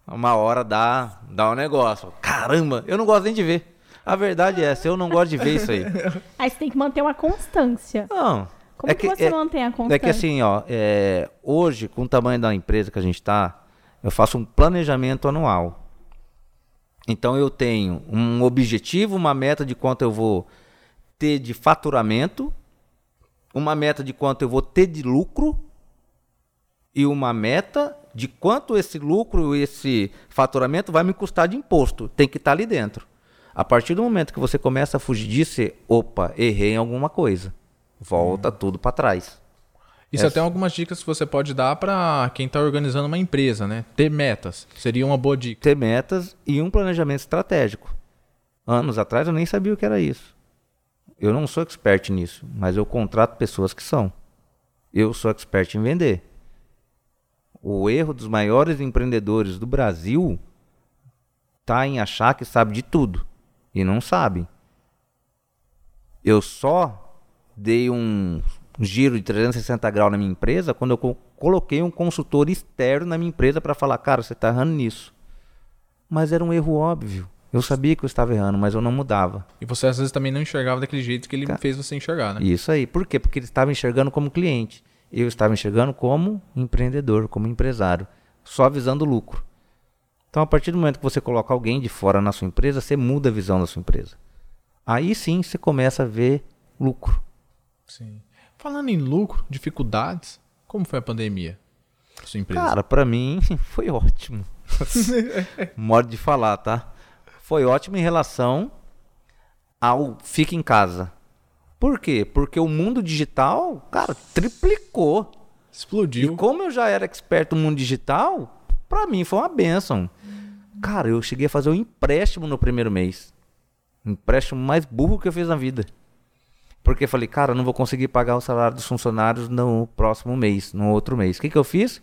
uma hora dá, dá um negócio. Caramba, eu não gosto nem de ver. A verdade é essa, eu não gosto de ver isso aí. (laughs) Aí você tem que manter uma constância. Não. Como é que, que você é, mantém a constância? É que assim, ó, é, hoje, com o tamanho da empresa que a gente está, eu faço um planejamento anual. Então eu tenho um objetivo, uma meta de quanto eu vou ter de faturamento, uma meta de quanto eu vou ter de lucro e uma meta de quanto esse lucro, esse faturamento vai me custar de imposto. Tem que estar ali dentro. A partir do momento que você começa a fugir disso, opa, errei em alguma coisa. Volta hum. tudo para trás. Isso até algumas dicas que você pode dar para quem está organizando uma empresa, né? Ter metas seria uma boa dica. Ter metas e um planejamento estratégico. Anos atrás eu nem sabia o que era isso. Eu não sou expert nisso, mas eu contrato pessoas que são. Eu sou expert em vender o erro dos maiores empreendedores do Brasil está em achar que sabe de tudo e não sabe. Eu só dei um giro de 360 graus na minha empresa quando eu coloquei um consultor externo na minha empresa para falar, cara, você está errando nisso. Mas era um erro óbvio. Eu sabia que eu estava errando, mas eu não mudava. E você às vezes também não enxergava daquele jeito que ele cara, fez você enxergar, né? Isso aí. Por quê? Porque ele estava enxergando como cliente eu estava enxergando como empreendedor, como empresário, só visando lucro. Então, a partir do momento que você coloca alguém de fora na sua empresa, você muda a visão da sua empresa. Aí sim você começa a ver lucro. Sim. Falando em lucro, dificuldades, como foi a pandemia sua empresa? Cara, para mim (laughs) foi ótimo. (laughs) Modo de falar, tá? Foi ótimo em relação ao fica em casa. Por quê? Porque o mundo digital, cara, triplicou. Explodiu. E como eu já era expert no mundo digital, para mim foi uma benção. Cara, eu cheguei a fazer um empréstimo no primeiro mês. Um empréstimo mais burro que eu fiz na vida. Porque eu falei, cara, eu não vou conseguir pagar o salário dos funcionários no próximo mês, no outro mês. O que, que eu fiz?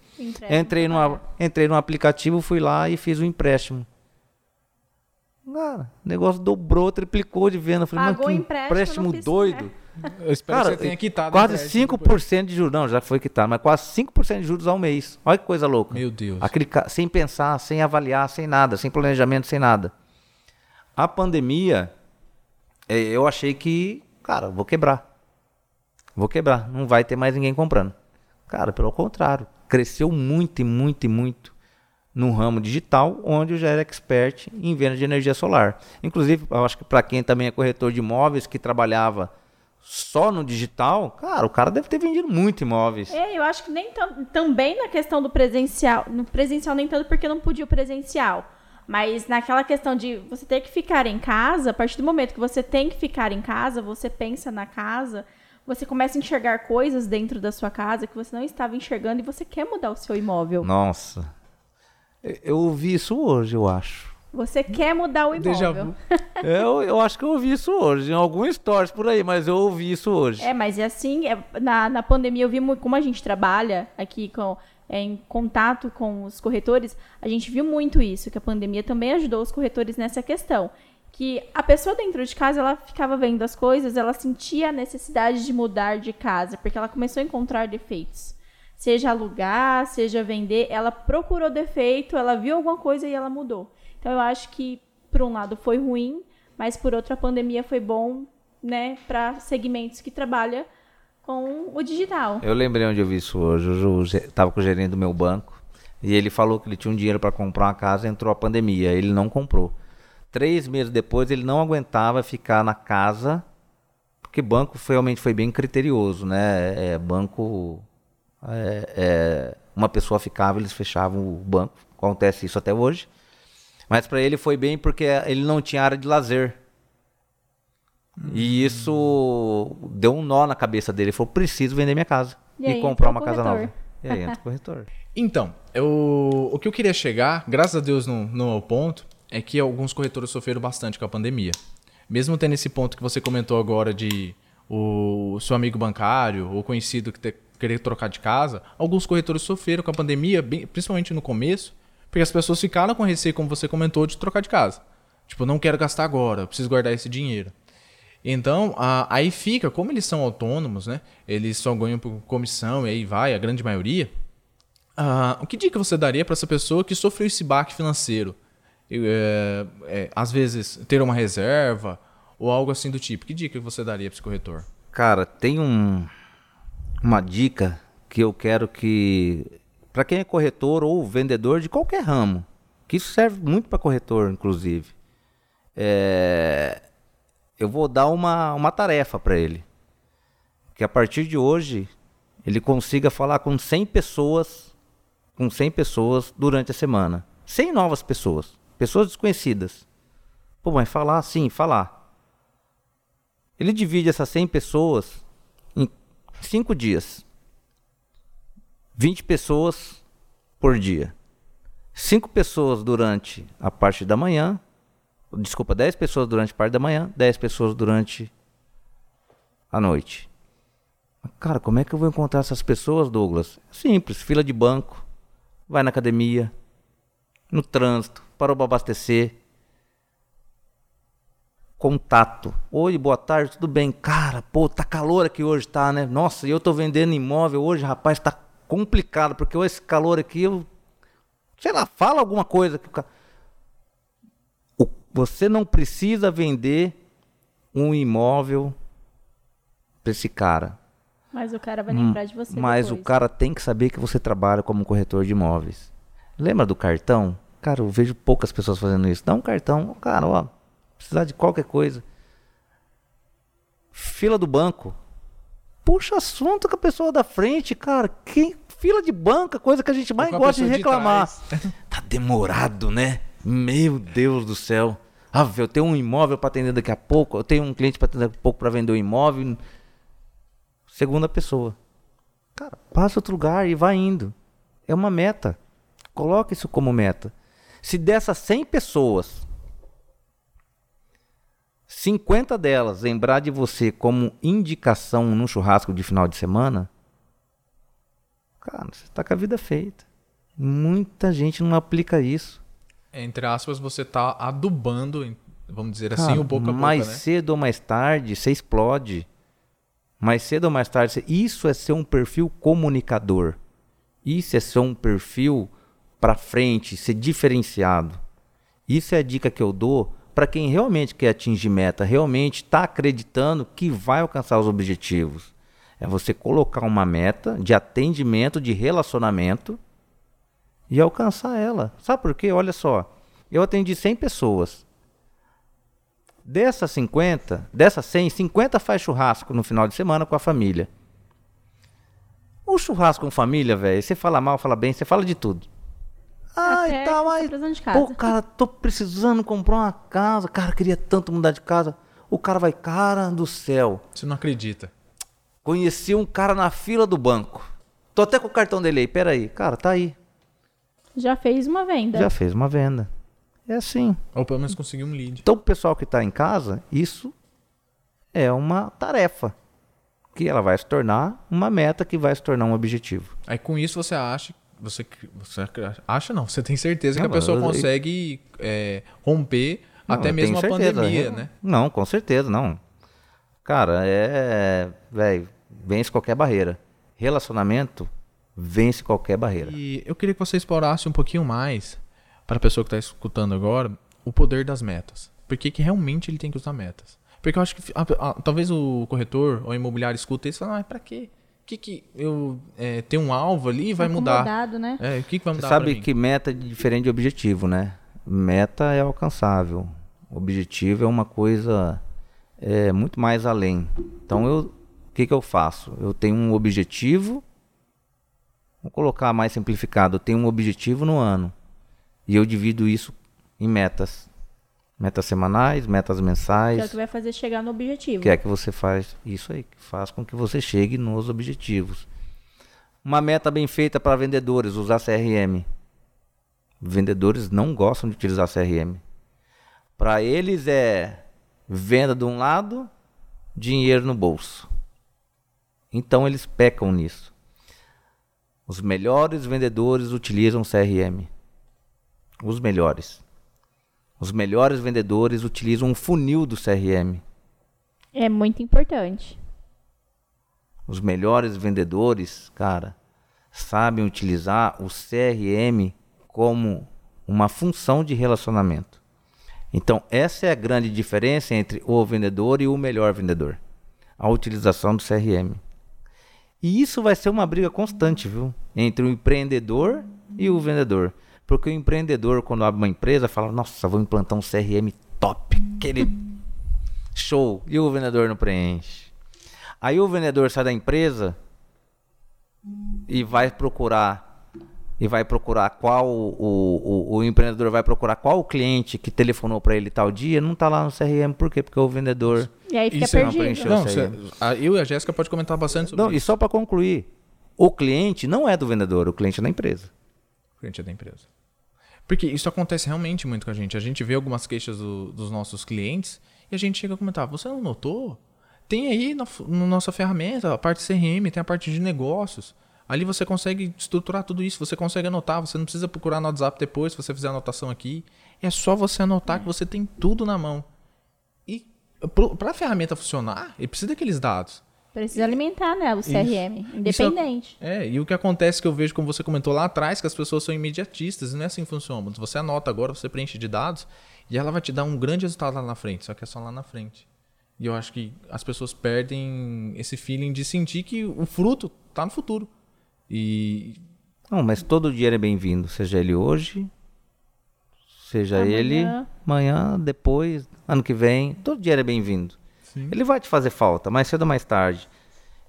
Entrei, numa, entrei no aplicativo, fui lá e fiz o um empréstimo. Cara, o negócio dobrou, triplicou de venda. Eu falei, Pagou mano, que empréstimo, empréstimo doido. Né? Eu espero Cara, que você tenha quitado. Quase 5% de juros. Não, já foi quitado, mas quase 5% de juros ao mês. Olha que coisa louca. Meu Deus. Aquele, sem pensar, sem avaliar, sem nada, sem planejamento, sem nada. A pandemia, é, eu achei que, cara, vou quebrar. Vou quebrar. Não vai ter mais ninguém comprando. Cara, pelo contrário. Cresceu muito e muito e muito no ramo digital, onde eu já era expert em venda de energia solar. Inclusive, eu acho que para quem também é corretor de imóveis, que trabalhava só no digital, cara, o cara deve ter vendido muito imóveis. É, eu acho que nem também na questão do presencial, no presencial nem tanto porque não podia o presencial, mas naquela questão de você ter que ficar em casa, a partir do momento que você tem que ficar em casa, você pensa na casa, você começa a enxergar coisas dentro da sua casa que você não estava enxergando e você quer mudar o seu imóvel. Nossa. Eu ouvi isso hoje, eu acho. Você quer mudar o imóvel. (laughs) eu, eu acho que eu ouvi isso hoje, em alguns stories por aí, mas eu ouvi isso hoje. É, mas é assim, é, na, na pandemia eu vi muito, como a gente trabalha aqui com, é, em contato com os corretores, a gente viu muito isso, que a pandemia também ajudou os corretores nessa questão. Que a pessoa dentro de casa, ela ficava vendo as coisas, ela sentia a necessidade de mudar de casa, porque ela começou a encontrar defeitos seja alugar, seja vender, ela procurou defeito, ela viu alguma coisa e ela mudou. Então eu acho que por um lado foi ruim, mas por outro a pandemia foi bom, né, para segmentos que trabalham com o digital. Eu lembrei onde eu vi isso hoje. Eu estava com o gerente do meu banco e ele falou que ele tinha um dinheiro para comprar uma casa, entrou a pandemia, ele não comprou. Três meses depois ele não aguentava ficar na casa, porque banco realmente foi bem criterioso, né? É, banco é, é, uma pessoa ficava, eles fechavam o banco. Acontece isso até hoje. Mas para ele foi bem porque ele não tinha área de lazer. Hum. E isso deu um nó na cabeça dele. Ele falou: preciso vender minha casa e, e comprar uma casa nova. E aí entra o (laughs) corretor. Então, eu, o que eu queria chegar, graças a Deus no, no ponto, é que alguns corretores sofreram bastante com a pandemia. Mesmo tendo esse ponto que você comentou agora de o seu amigo bancário ou conhecido que te, querer trocar de casa, alguns corretores sofreram com a pandemia, bem, principalmente no começo, porque as pessoas ficaram com receio, como você comentou, de trocar de casa. Tipo, não quero gastar agora, preciso guardar esse dinheiro. Então, a, aí fica, como eles são autônomos, né? Eles só ganham por comissão e aí vai, a grande maioria. O que dica você daria para essa pessoa que sofreu esse baque financeiro? É, é, às vezes, ter uma reserva ou algo assim do tipo. Que dica você daria para esse corretor? Cara, tem um, uma dica que eu quero que. Para quem é corretor ou vendedor de qualquer ramo, que isso serve muito para corretor, inclusive é, eu vou dar uma, uma tarefa para ele. Que a partir de hoje ele consiga falar com 100 pessoas, com 100 pessoas durante a semana. 100 novas pessoas, pessoas desconhecidas. Pô, mas falar sim, falar. Ele divide essas 100 pessoas 5 dias. 20 pessoas por dia. 5 pessoas durante a parte da manhã Desculpa, 10 pessoas durante parte da manhã, 10 pessoas durante a noite. Cara, como é que eu vou encontrar essas pessoas, Douglas? Simples, fila de banco, vai na academia, no trânsito, parou para abastecer. Contato. Oi, boa tarde, tudo bem? Cara, pô, tá calor aqui hoje, tá, né? Nossa, e eu tô vendendo imóvel hoje, rapaz, tá complicado, porque esse calor aqui, eu. Sei lá, fala alguma coisa que o cara você não precisa vender um imóvel para esse cara. Mas o cara vai lembrar de você. Mas depois. o cara tem que saber que você trabalha como corretor de imóveis. Lembra do cartão? Cara, eu vejo poucas pessoas fazendo isso. Dá um cartão, cara, ó, precisar de qualquer coisa. Fila do banco. Puxa assunto com a pessoa da frente, cara. Que fila de banca, coisa que a gente mais gosta de reclamar. De (laughs) tá demorado, né? Meu Deus do céu. Ah, eu tenho um imóvel para atender daqui a pouco, eu tenho um cliente para atender daqui a pouco para vender o um imóvel. Segunda pessoa. Cara, passa outro lugar e vai indo. É uma meta. Coloque isso como meta. Se dessas 100 pessoas, 50 delas lembrar de você como indicação num churrasco de final de semana, cara, você está com a vida feita. Muita gente não aplica isso entre aspas, você tá adubando, vamos dizer assim, o boca a boca, Mais né? cedo ou mais tarde, você explode. Mais cedo ou mais tarde, você... isso é ser um perfil comunicador. Isso é ser um perfil para frente, ser diferenciado. Isso é a dica que eu dou para quem realmente quer atingir meta, realmente está acreditando que vai alcançar os objetivos. É você colocar uma meta de atendimento, de relacionamento e alcançar ela. Sabe por quê? Olha só, eu atendi 100 pessoas. Dessas 50, dessas 100, 50 faz churrasco no final de semana com a família. O churrasco com família, velho, você fala mal, fala bem, você fala de tudo. Ai, tá, mas. Pô, cara, tô precisando comprar uma casa. Cara, queria tanto mudar de casa. O cara vai, cara do céu. Você não acredita. Conheci um cara na fila do banco. Tô até com o cartão dele aí, peraí. Cara, tá aí. Já fez uma venda. Já fez uma venda. É assim. Ou pelo menos conseguiu um lead. Então, o pessoal que está em casa, isso é uma tarefa. Que ela vai se tornar uma meta que vai se tornar um objetivo. Aí com isso você acha. Você, você acha não, você tem certeza não, que a pessoa eu, consegue é, romper não, até mesmo a certeza, pandemia, eu, né? Não, com certeza, não. Cara, é. Velho, vence qualquer barreira. Relacionamento vence qualquer barreira. E eu queria que você explorasse um pouquinho mais, para a pessoa que está escutando agora, o poder das metas. Por que, que realmente ele tem que usar metas? Porque eu acho que a, a, talvez o corretor ou imobiliário escuta isso e fala, ah, para quê? Que, que eu é, ter um alvo ali vai mudar? Né? É, o que, que vai mudar? Você sabe que meta é diferente de objetivo, né? Meta é alcançável. Objetivo é uma coisa é, muito mais além. Então eu, o que, que eu faço? Eu tenho um objetivo Vamos colocar mais simplificado. Eu tenho um objetivo no ano. E eu divido isso em metas. Metas semanais, metas mensais. Que é o que vai fazer chegar no objetivo. Que é que você faz isso aí, que faz com que você chegue nos objetivos. Uma meta bem feita para vendedores, usar CRM. Vendedores não gostam de utilizar CRM. Para eles é venda de um lado, dinheiro no bolso. Então eles pecam nisso. Os melhores vendedores utilizam CRM. Os melhores. Os melhores vendedores utilizam um funil do CRM. É muito importante. Os melhores vendedores, cara, sabem utilizar o CRM como uma função de relacionamento. Então, essa é a grande diferença entre o vendedor e o melhor vendedor. A utilização do CRM. E isso vai ser uma briga constante, viu? Entre o empreendedor e o vendedor. Porque o empreendedor, quando abre uma empresa, fala: Nossa, vou implantar um CRM top, aquele show. E o vendedor não preenche. Aí o vendedor sai da empresa e vai procurar e vai procurar qual o, o, o empreendedor vai procurar qual o cliente que telefonou para ele tal dia, não está lá no CRM, por quê? Porque o vendedor E aí fica Isso é não perdido. preencheu Não, o cê- CRM. a- eu e a Jéssica pode comentar bastante sobre Não, e isso. só para concluir, o cliente não é do vendedor, o cliente é da empresa. O cliente é da empresa. Porque isso acontece realmente muito com a gente. A gente vê algumas queixas do- dos nossos clientes e a gente chega a comentar: você não notou? Tem aí na f- no nossa ferramenta a parte CRM, tem a parte de negócios. Ali você consegue estruturar tudo isso, você consegue anotar, você não precisa procurar no WhatsApp depois, se você fizer a anotação aqui. É só você anotar que você tem tudo na mão. E para a ferramenta funcionar, ele precisa daqueles dados. Precisa alimentar, né, o CRM, independente. É, e o que acontece que eu vejo, como você comentou lá atrás, que as pessoas são imediatistas, e não é assim que funciona. Você anota agora, você preenche de dados, e ela vai te dar um grande resultado lá na frente, só que é só lá na frente. E eu acho que as pessoas perdem esse feeling de sentir que o fruto tá no futuro. E Não, mas todo dinheiro é bem-vindo, seja ele hoje, seja Amanhã. ele amanhã, depois, ano que vem, todo dinheiro é bem-vindo. Ele vai te fazer falta, mais cedo ou mais tarde.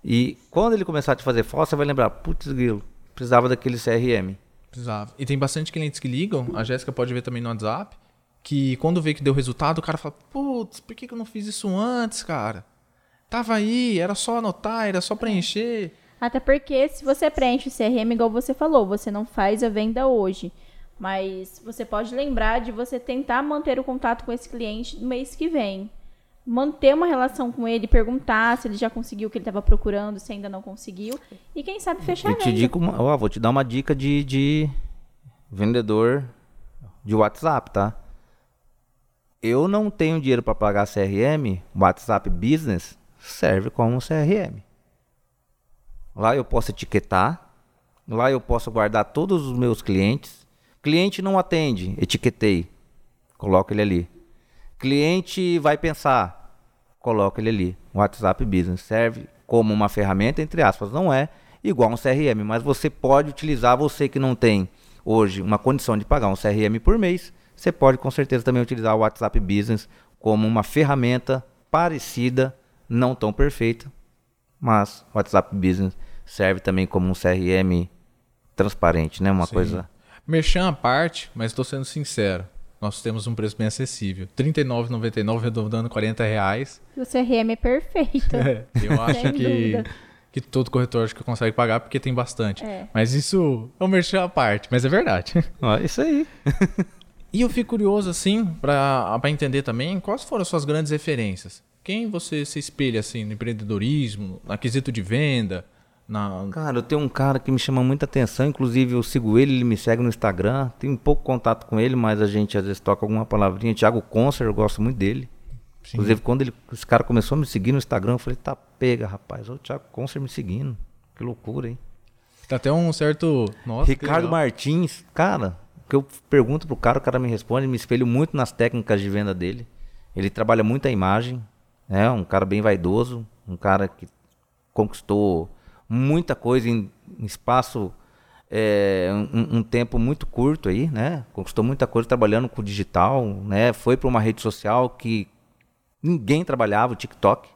E quando ele começar a te fazer falta, você vai lembrar, putz, grilo, precisava daquele CRM. precisava. E tem bastante clientes que ligam, a Jéssica pode ver também no WhatsApp, que quando vê que deu resultado, o cara fala, putz, por que que eu não fiz isso antes, cara? Tava aí, era só anotar, era só preencher. Até porque se você preenche o CRM, igual você falou, você não faz a venda hoje. Mas você pode lembrar de você tentar manter o contato com esse cliente no mês que vem. Manter uma relação com ele, perguntar se ele já conseguiu o que ele estava procurando, se ainda não conseguiu. E quem sabe fechar a E te digo, ó, vou te dar uma dica de, de vendedor de WhatsApp, tá? Eu não tenho dinheiro para pagar CRM, WhatsApp Business serve como CRM. Lá eu posso etiquetar, lá eu posso guardar todos os meus clientes. Cliente não atende, etiquetei, coloco ele ali. Cliente vai pensar, coloca ele ali. WhatsApp Business serve como uma ferramenta, entre aspas, não é igual um CRM, mas você pode utilizar, você que não tem hoje uma condição de pagar um CRM por mês, você pode com certeza também utilizar o WhatsApp Business como uma ferramenta parecida, não tão perfeita, mas o WhatsApp Business serve também como um CRM transparente, né? Uma Sim. coisa. Merchan à parte, mas estou sendo sincero. Nós temos um preço bem acessível. R$ 39,99 arredondando 40 reais. O CRM é perfeito. (laughs) É, eu acho que, dúvida. que todo corretor acho que consegue pagar porque tem bastante. É. Mas isso é um merchan à parte, mas é verdade. (laughs) Ó, isso aí. E eu fico curioso, assim, para entender também quais foram as suas grandes referências. Quem você se espelha, assim, no empreendedorismo, na quesito de venda, na... Cara, eu tenho um cara que me chama muita atenção, inclusive eu sigo ele, ele me segue no Instagram, tenho um pouco contato com ele, mas a gente às vezes toca alguma palavrinha. Thiago Concer, eu gosto muito dele. Sim. Inclusive, quando ele, esse cara começou a me seguir no Instagram, eu falei, tá pega, rapaz, o Thiago Concer me seguindo. Que loucura, hein? Tá até um certo... Nossa, Ricardo. Martins, cara, o que eu pergunto pro cara, o cara me responde, me espelho muito nas técnicas de venda dele. Ele trabalha muito a imagem, é um cara bem vaidoso, um cara que conquistou muita coisa em, em espaço, é, um, um tempo muito curto aí, né? Conquistou muita coisa trabalhando com o digital, né? Foi para uma rede social que ninguém trabalhava, o TikTok.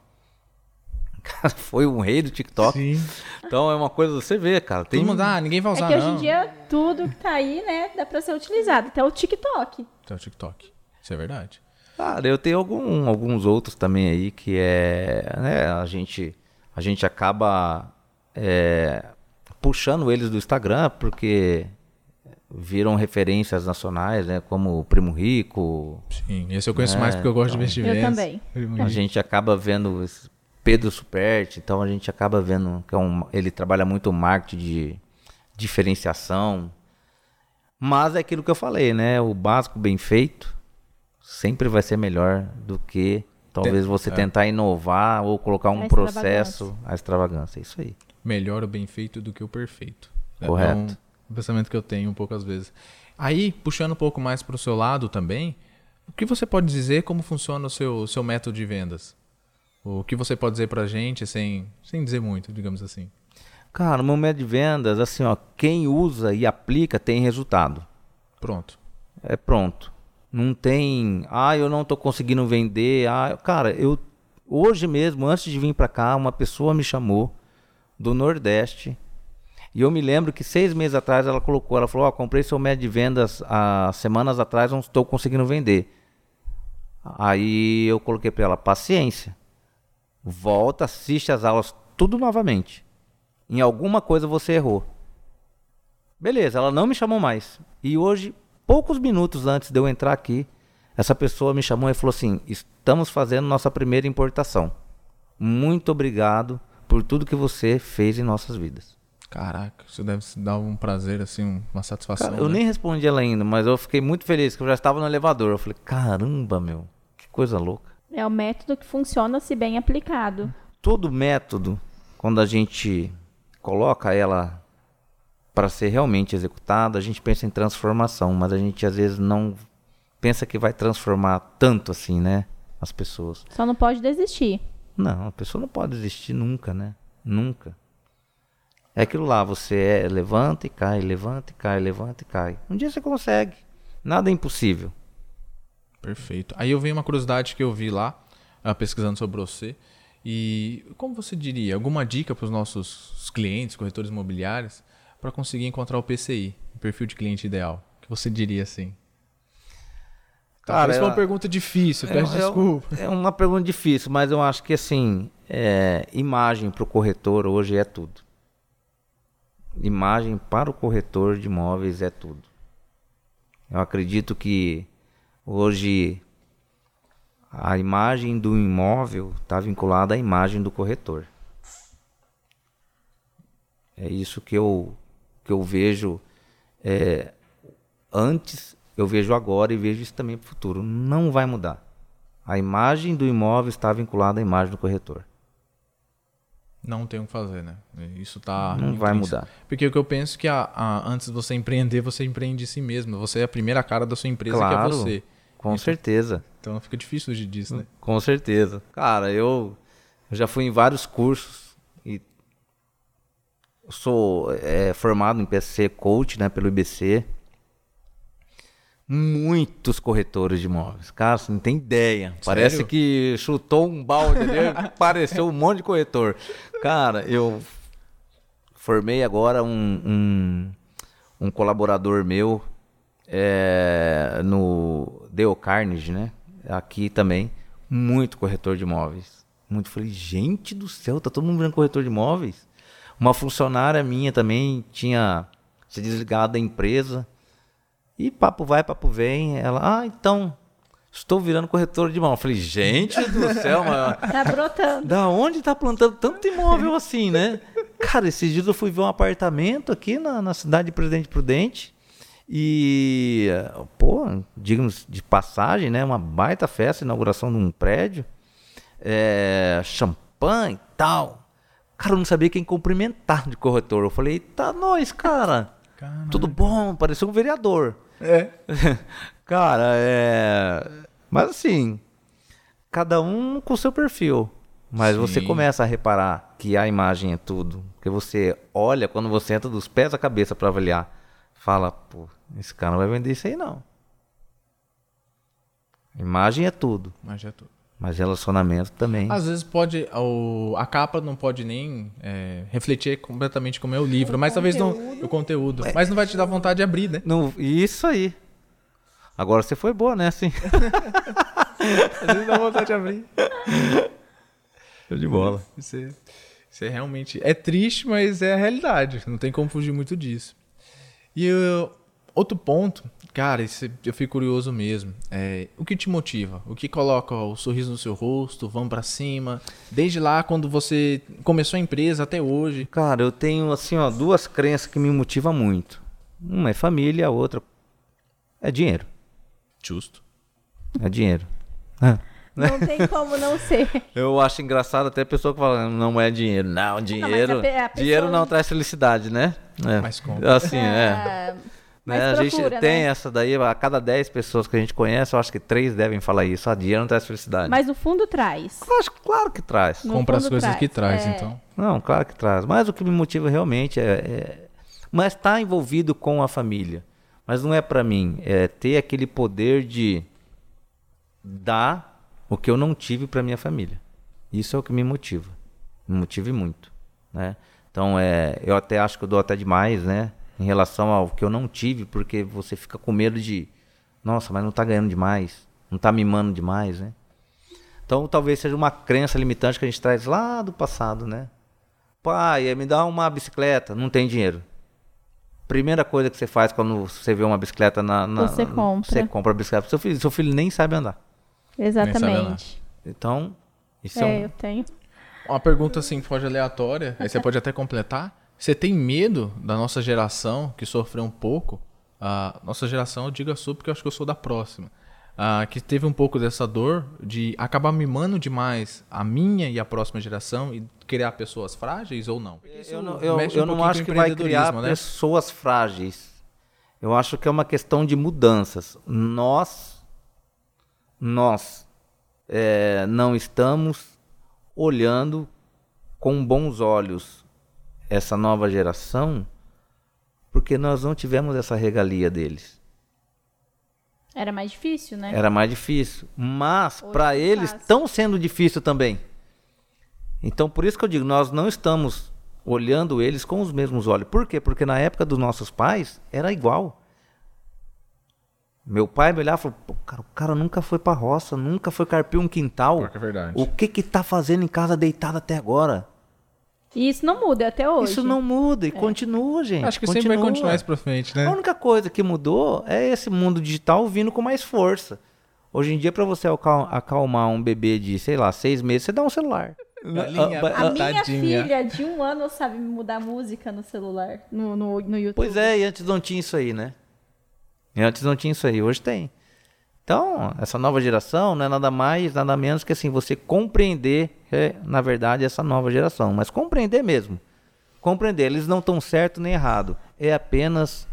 O (laughs) cara foi um rei do TikTok. Sim. Então é uma coisa, você vê, cara. Tem Todo mundo, ah, ninguém vai É usar, que hoje não. em dia tudo que tá aí, né, dá pra ser utilizado. Até o TikTok. Tem o TikTok. Isso é verdade. Cara, eu tenho algum- alguns outros também aí que é, né, a gente a gente acaba é, puxando eles do Instagram porque viram referências nacionais, né? Como o Primo Rico. Sim, esse eu conheço É, mais porque eu gosto então. de vestir Eu também. A gente acaba vendo Pedro Superti, então a gente acaba vendo que é um, ele trabalha muito o marketing de diferenciação. Mas é aquilo que eu falei, né? O básico bem feito sempre vai ser melhor do que talvez você é. tentar inovar ou colocar um A processo, a extravagância. É isso aí. Melhor o bem feito do que o perfeito. É Correto. um pensamento que eu tenho poucas vezes. Aí, puxando um pouco mais para o seu lado também, o que você pode dizer como funciona o seu, seu método de vendas? O que você pode dizer para a gente sem, sem dizer muito, digamos assim? Cara, o meu método de vendas, assim, ó, quem usa e aplica tem resultado. Pronto. É pronto. Não tem, ah, eu não tô conseguindo vender. Ah, cara, eu hoje mesmo, antes de vir para cá, uma pessoa me chamou do Nordeste. E eu me lembro que seis meses atrás ela colocou, ela falou, ó, comprei seu método de vendas há semanas atrás, não estou conseguindo vender. Aí eu coloquei para ela, paciência. Volta, assiste as aulas tudo novamente. Em alguma coisa você errou. Beleza, ela não me chamou mais. E hoje, poucos minutos antes de eu entrar aqui, essa pessoa me chamou e falou assim: estamos fazendo nossa primeira importação. Muito obrigado por tudo que você fez em nossas vidas. Caraca, isso deve dar um prazer, assim, uma satisfação. Cara, eu né? nem respondi ela ainda, mas eu fiquei muito feliz que eu já estava no elevador. Eu falei: caramba, meu, que coisa louca. É o método que funciona se bem aplicado. todo método, quando a gente coloca ela para ser realmente executado, a gente pensa em transformação, mas a gente às vezes não pensa que vai transformar tanto assim, né? As pessoas. Só não pode desistir. Não, a pessoa não pode existir nunca, né? Nunca. É aquilo lá, você é, levanta e cai, levanta e cai, levanta e cai. Um dia você consegue. Nada é impossível. Perfeito. Aí eu venho uma curiosidade que eu vi lá, ah, pesquisando sobre você. E como você diria, alguma dica para os nossos clientes, corretores imobiliários, para conseguir encontrar o PCI, o perfil de cliente ideal? O que você diria assim? Cara, Talvez foi eu- uma pergunta difícil, peço É- é- desculpa. É uma pergunta difícil, mas eu acho que assim, é, imagem para o corretor hoje é tudo. Imagem para o corretor de imóveis é tudo. Eu acredito que hoje a imagem do imóvel está vinculada à imagem do corretor. É isso que eu, que eu vejo é, antes, eu vejo agora e vejo isso também para o futuro. Não vai mudar. A imagem do imóvel está vinculada à imagem do corretor. Não tem o que fazer, né? Isso tá. Não vai mudar. Porque o que eu penso é que a- a- antes de você empreender, você empreende em si mesmo. Você é a primeira cara da sua empresa, Claro. que é você. Com Isso. certeza. Então fica difícil fugir disso, né? Com certeza. Cara, eu, eu já fui em vários cursos e sou é, formado em PSC Coach, né, pelo IBC. Muitos corretores de imóveis. Cara, você não tem ideia. Parece que chutou um balde ali, (laughs) apareceu um monte de corretor. Cara, eu formei agora um, um, um colaborador meu é, no Dale Carnegie, né? Aqui também, muito corretor de imóveis. Muito. Falei, gente do céu, tá todo mundo virando corretor de imóveis? Uma funcionária minha também tinha se desligado da empresa. E papo vai, papo vem. Ela, ah, então, estou virando corretor de imóveis. Falei, gente do céu, mas (laughs) Tá brotando. da onde tá plantando tanto imóvel assim, né? Cara, esses dias eu fui ver um apartamento aqui na, na cidade de Presidente Prudente. E, pô, digamos de passagem, né? Uma baita festa, inauguração de um prédio. É, champanhe e tal. Cara, eu não sabia quem cumprimentar de corretor. Eu falei, tá nós, cara. Caramba. Tudo bom, parecia um vereador. É. (laughs) Cara, é. Mas assim, cada um com o seu perfil. Mas você Sim. começa a reparar que a imagem é tudo. Que você olha quando você entra dos pés à cabeça para avaliar. Fala, pô, esse cara não vai vender isso aí não. Imagem é tudo. Mas já tô. Mas relacionamento também. Às vezes pode. O, a capa não pode nem é, refletir completamente como é o livro, mas talvez não. O conteúdo. Mas não vai te dar vontade de abrir, né? Não, isso aí. Agora você foi boa, né? Assim. (laughs) Às vezes dá vontade de abrir. Show de bola. Isso é, isso é realmente. É triste, mas é a realidade. Não tem como fugir muito disso. E eu- outro ponto, cara, esse, eu fico curioso mesmo. É, o que te motiva? O que coloca o sorriso no seu rosto? Vamos para cima? Desde lá, quando você começou a empresa até hoje? Cara, eu tenho assim, ó, duas crenças que me motivam muito. Uma é família, a outra é dinheiro. Justo. É dinheiro. Não tem como não ser. (laughs) Eu acho engraçado até a pessoa que fala, não é dinheiro. Não, dinheiro. a a pessoa- Dinheiro não traz felicidade, né? É. Mas como? Assim, é. É, mas Né, a gente procura, tem né? essa daí, a cada 10 pessoas que a gente conhece, eu acho que três devem falar isso. Ah, dinheiro não traz felicidade. Mas no fundo traz. Eu acho que claro que traz. No Compra as coisas traz, que traz, é. então. Não, claro que traz. Mas o que me motiva realmente é. é- Mas está envolvido com a família. Mas não é para mim. É ter aquele poder de dar o que eu não tive para minha família. Isso é o que me motiva. Me motive muito, né? Então é, eu até acho que eu dou até demais, né? Em relação ao que eu não tive, porque você fica com medo de, nossa, mas não tá ganhando demais, não tá mimando demais, né? Então talvez seja uma crença limitante que a gente traz lá do passado, né? Pai, me dá uma bicicleta, não tem dinheiro. Primeira coisa que você faz quando você vê uma bicicleta na. na Você compra. Você compra a bicicleta seu filho. Seu filho nem sabe andar. Exatamente. Então, isso é, É, um- eu tenho. Uma pergunta assim, pode aleatória, aí você pode até completar. Você tem medo da nossa geração, que sofreu um pouco? A nossa geração, eu digo a sua porque eu acho que eu sou da próxima. ah, que teve um pouco dessa dor de acabar mimando demais a minha e a próxima geração e criar pessoas frágeis ou não? Eu não, eu, mexe um eu não acho que vai criar empreendedorismo, né? pessoas frágeis. Eu acho que é uma questão de mudanças. Nós, nós é, não estamos olhando com bons olhos essa nova geração porque nós não tivemos essa regalia deles. Era mais difícil, né? Era mais difícil. Mas para é eles estão sendo difícil também. Então por isso que eu digo, nós não estamos olhando eles com os mesmos olhos. Por quê? Porque na época dos nossos pais era igual. Meu pai me olhava e falou, Pô, cara, o cara nunca foi pra roça, nunca foi carpir um quintal. É verdade. O que que tá fazendo em casa deitado até agora? E isso não muda até hoje. Isso não muda e continua, gente. Acho que sempre vai continua. continuar isso pra frente, né? A única coisa que mudou é esse mundo digital vindo com mais força. Hoje em dia, para você acal- acalmar um bebê de, sei lá, seis meses, você dá um celular. Galinha, Ah, A ah, minha Tadinha. filha de um ano sabe mudar música no celular, no, no, no YouTube. Pois é, e antes não tinha isso aí, né? E antes não tinha isso aí, hoje tem. Então, essa nova geração não é nada mais, nada menos que assim, você compreender, é, na verdade, essa nova geração. Mas compreender mesmo. Compreender, eles não estão certo nem errado. É apenas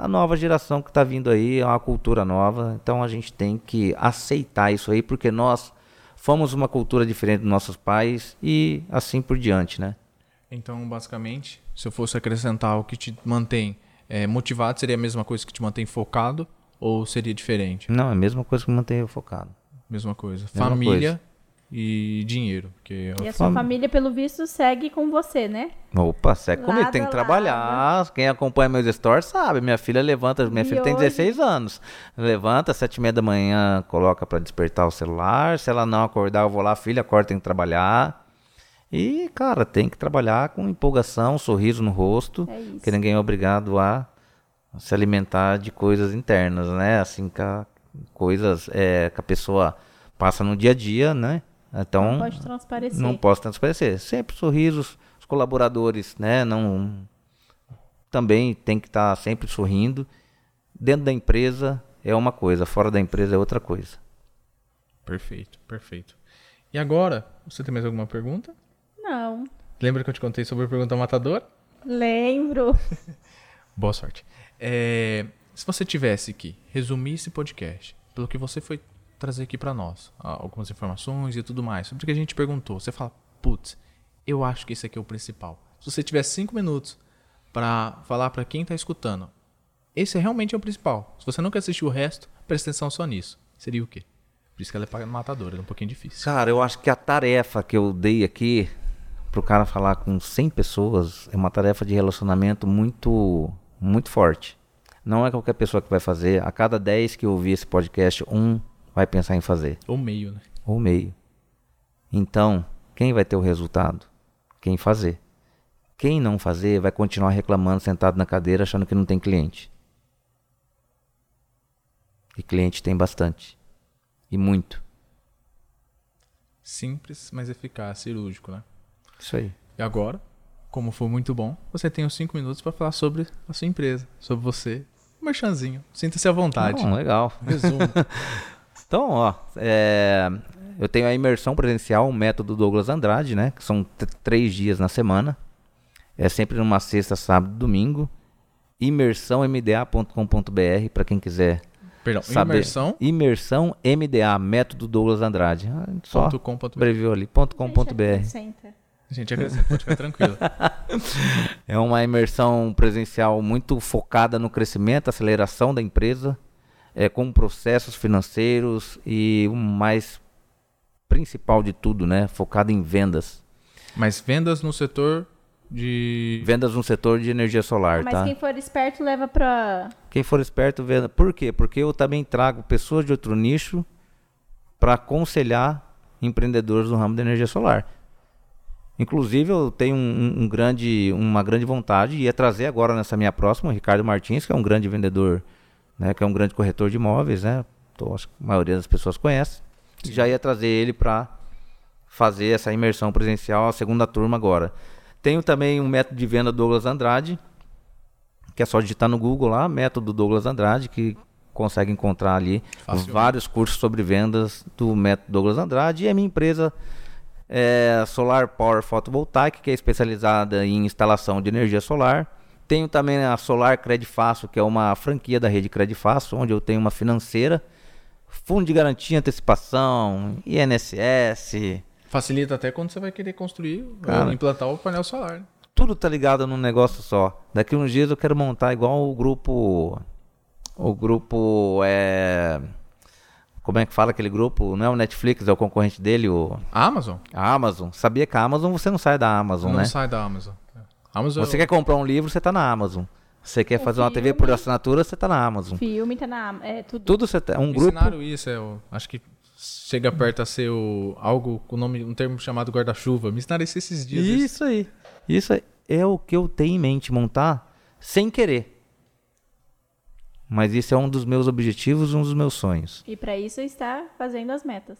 a nova geração que está vindo aí, é uma cultura nova. Então a gente tem que aceitar isso aí, porque nós fomos uma cultura diferente dos nossos pais e assim por diante, né? Então, basicamente, se eu fosse acrescentar o que te mantém é, motivado, seria a mesma coisa que te mantém focado ou seria diferente? Não, é a mesma coisa que manter focado. Mesma coisa. Mesma Família e dinheiro. Porque E a sua Fam- família, pelo visto, segue com você, né? Opa, segue comigo, Lado tem a que trabalhar. Quem acompanha meus stories sabe. Minha filha levanta, minha E filha tem hoje? 16 anos. Levanta, sete e meia da manhã, coloca pra despertar o celular. Se ela não acordar, eu vou lá, filha, acorda, tem que trabalhar. E, cara, tem que trabalhar com empolgação, sorriso no rosto. É isso. Porque ninguém é obrigado a se alimentar de coisas internas, né? Assim, que a- coisas é, que a pessoa passa no dia a dia, né? Então, Pode transparecer. não posso transparecer. Sempre sorrisos, os colaboradores, né? Não também tem que estar sempre sorrindo. Dentro da empresa é uma coisa, fora da empresa é outra coisa. Perfeito, perfeito. E agora, você tem mais alguma pergunta? Não. Lembra que eu te contei sobre a pergunta matadora? Lembro. (laughs) Boa sorte. É, se você tivesse que resumir esse podcast pelo que você foi trazer aqui pra nós, algumas informações e tudo mais, sobre o que a gente perguntou, você fala, putz, eu acho que esse aqui é o principal. Se você tivesse cinco minutos pra falar pra quem tá escutando, esse realmente é o principal. Se você não quer assistir o resto, presta atenção só nisso. Seria o quê? Por isso que ela é matadora, é um pouquinho difícil. Cara, eu acho que a tarefa que eu dei aqui pro cara falar com 100 pessoas é uma tarefa de relacionamento muito muito forte. Não é qualquer pessoa que vai fazer. A cada 10 que ouvir esse podcast, um vai pensar em fazer. Ou meio, né? ou meio. Então, quem vai ter o resultado? Quem fazer. Quem não fazer vai continuar reclamando sentado na cadeira achando que não tem cliente. E cliente tem bastante. E muito. Simples, mas eficaz, cirúrgico, né? Isso aí. E agora, como foi muito bom, você tem os cinco minutos para falar sobre a sua empresa, sobre você. Um merchanzinho. Sinta-se à vontade. Bom, legal. Resumo. (laughs) Então, ó, é, eu tenho a imersão presencial, o método Douglas Andrade, né? Que são três dias na semana. É sempre numa sexta, sábado e domingo. imersãomda.com.br para quem quiser Perdão, saber. imersão. Imersão MDA, método Douglas Andrade. Ah, Só Ponto com, ponto br. abreviou ali, .com.br. Acrescenta. Gente, acrescenta, pode ficar tranquilo. (laughs) É uma imersão presencial muito focada no crescimento, aceleração da empresa, é, com processos financeiros e o mais principal de tudo, né? Focado em vendas. Mas vendas no setor de. Vendas no setor de energia solar, Mas tá? quem for esperto leva pra. Quem for esperto, venda. Por quê? Porque eu também trago pessoas de outro nicho para aconselhar empreendedores no ramo da energia solar. Inclusive, eu tenho um, um grande, uma grande vontade e é trazer agora nessa minha próxima o Ricardo Martins, que é um grande vendedor, né, que é um grande corretor de imóveis, né? Então, acho que a maioria das pessoas conhece. E já ia trazer ele para fazer essa imersão presencial, a segunda turma agora. Tenho também um método de venda Douglas Andrade, que é só digitar no Google lá, método Douglas Andrade, que consegue encontrar ali Facilmente. vários cursos sobre vendas do método Douglas Andrade. E a minha empresa é Solar Power Photovoltaic, que é especializada em instalação de energia solar. Tenho também a Solar Credit Fácil, que é uma franquia da rede Credit Fácil, onde eu tenho uma financeira, fundo de garantia, antecipação, INSS, Facilita até quando você vai querer construir, Cara. ou implantar o painel solar. né? tudo tá ligado num negócio só. Daqui uns dias eu quero montar igual o grupo. O grupo é. Como é que fala aquele grupo? Não é o Netflix, é o concorrente dele, o A Amazon? a Amazon. Sabia que a Amazon você não sai da Amazon, não né? sai da Amazon. Amazon Você é quer comprar um livro, você tá na Amazon. Você quer Um fazer uma TV por filme. assinatura, você tá na Amazon. Filme tá na. É tudo. Tudo você tá. Um Me grupo. ensinaram isso, é, o- acho que chega perto a ser o, algo com o nome, um termo chamado guarda-chuva. Me ensinaram isso esses dias. Isso aí. Isso aí. é o que eu tenho em mente montar sem querer. Mas isso é um dos meus objetivos, um dos meus sonhos. E pra isso está fazendo as metas.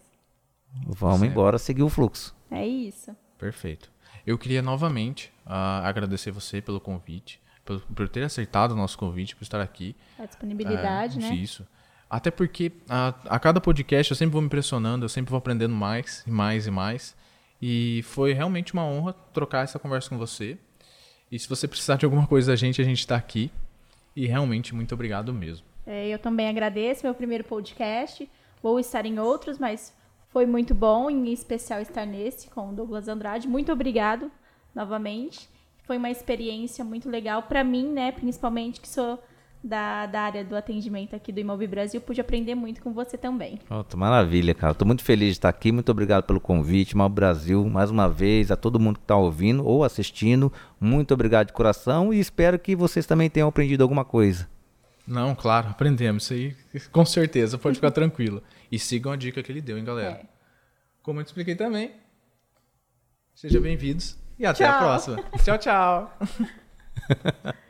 Vamos Certo. embora seguir o fluxo. É isso. Perfeito. Eu queria novamente ah, agradecer você pelo convite, por, por ter aceitado o nosso convite, por estar aqui. A disponibilidade, É, né? Isso. Até porque a, a cada podcast eu sempre vou me impressionando, eu sempre vou aprendendo mais e mais e mais. E foi realmente uma honra trocar essa conversa com você. E se você precisar de alguma coisa da gente, a gente está aqui. E realmente, muito obrigado mesmo. É, eu também agradeço meu primeiro podcast. Vou estar em outros, mas foi muito bom, em especial estar nesse com o Douglas Andrade. Muito obrigado novamente. Foi uma experiência muito legal para mim, né? Principalmente que sou da, da área do atendimento aqui do Imob Brasil, pude aprender muito com você também. Pronto, maravilha, cara. Tô muito feliz de estar aqui. Muito obrigado pelo convite. Mal Brasil, mais uma vez, a todo mundo que está ouvindo ou assistindo. Muito obrigado de coração e espero que vocês também tenham aprendido alguma coisa. Não, claro, aprendemos. Isso aí, com certeza, pode ficar (laughs) tranquilo. E sigam a dica que ele deu, hein, galera. É. Como eu te expliquei também. Sejam bem-vindos e até a Tchau. próxima. tchau, tchau. (laughs)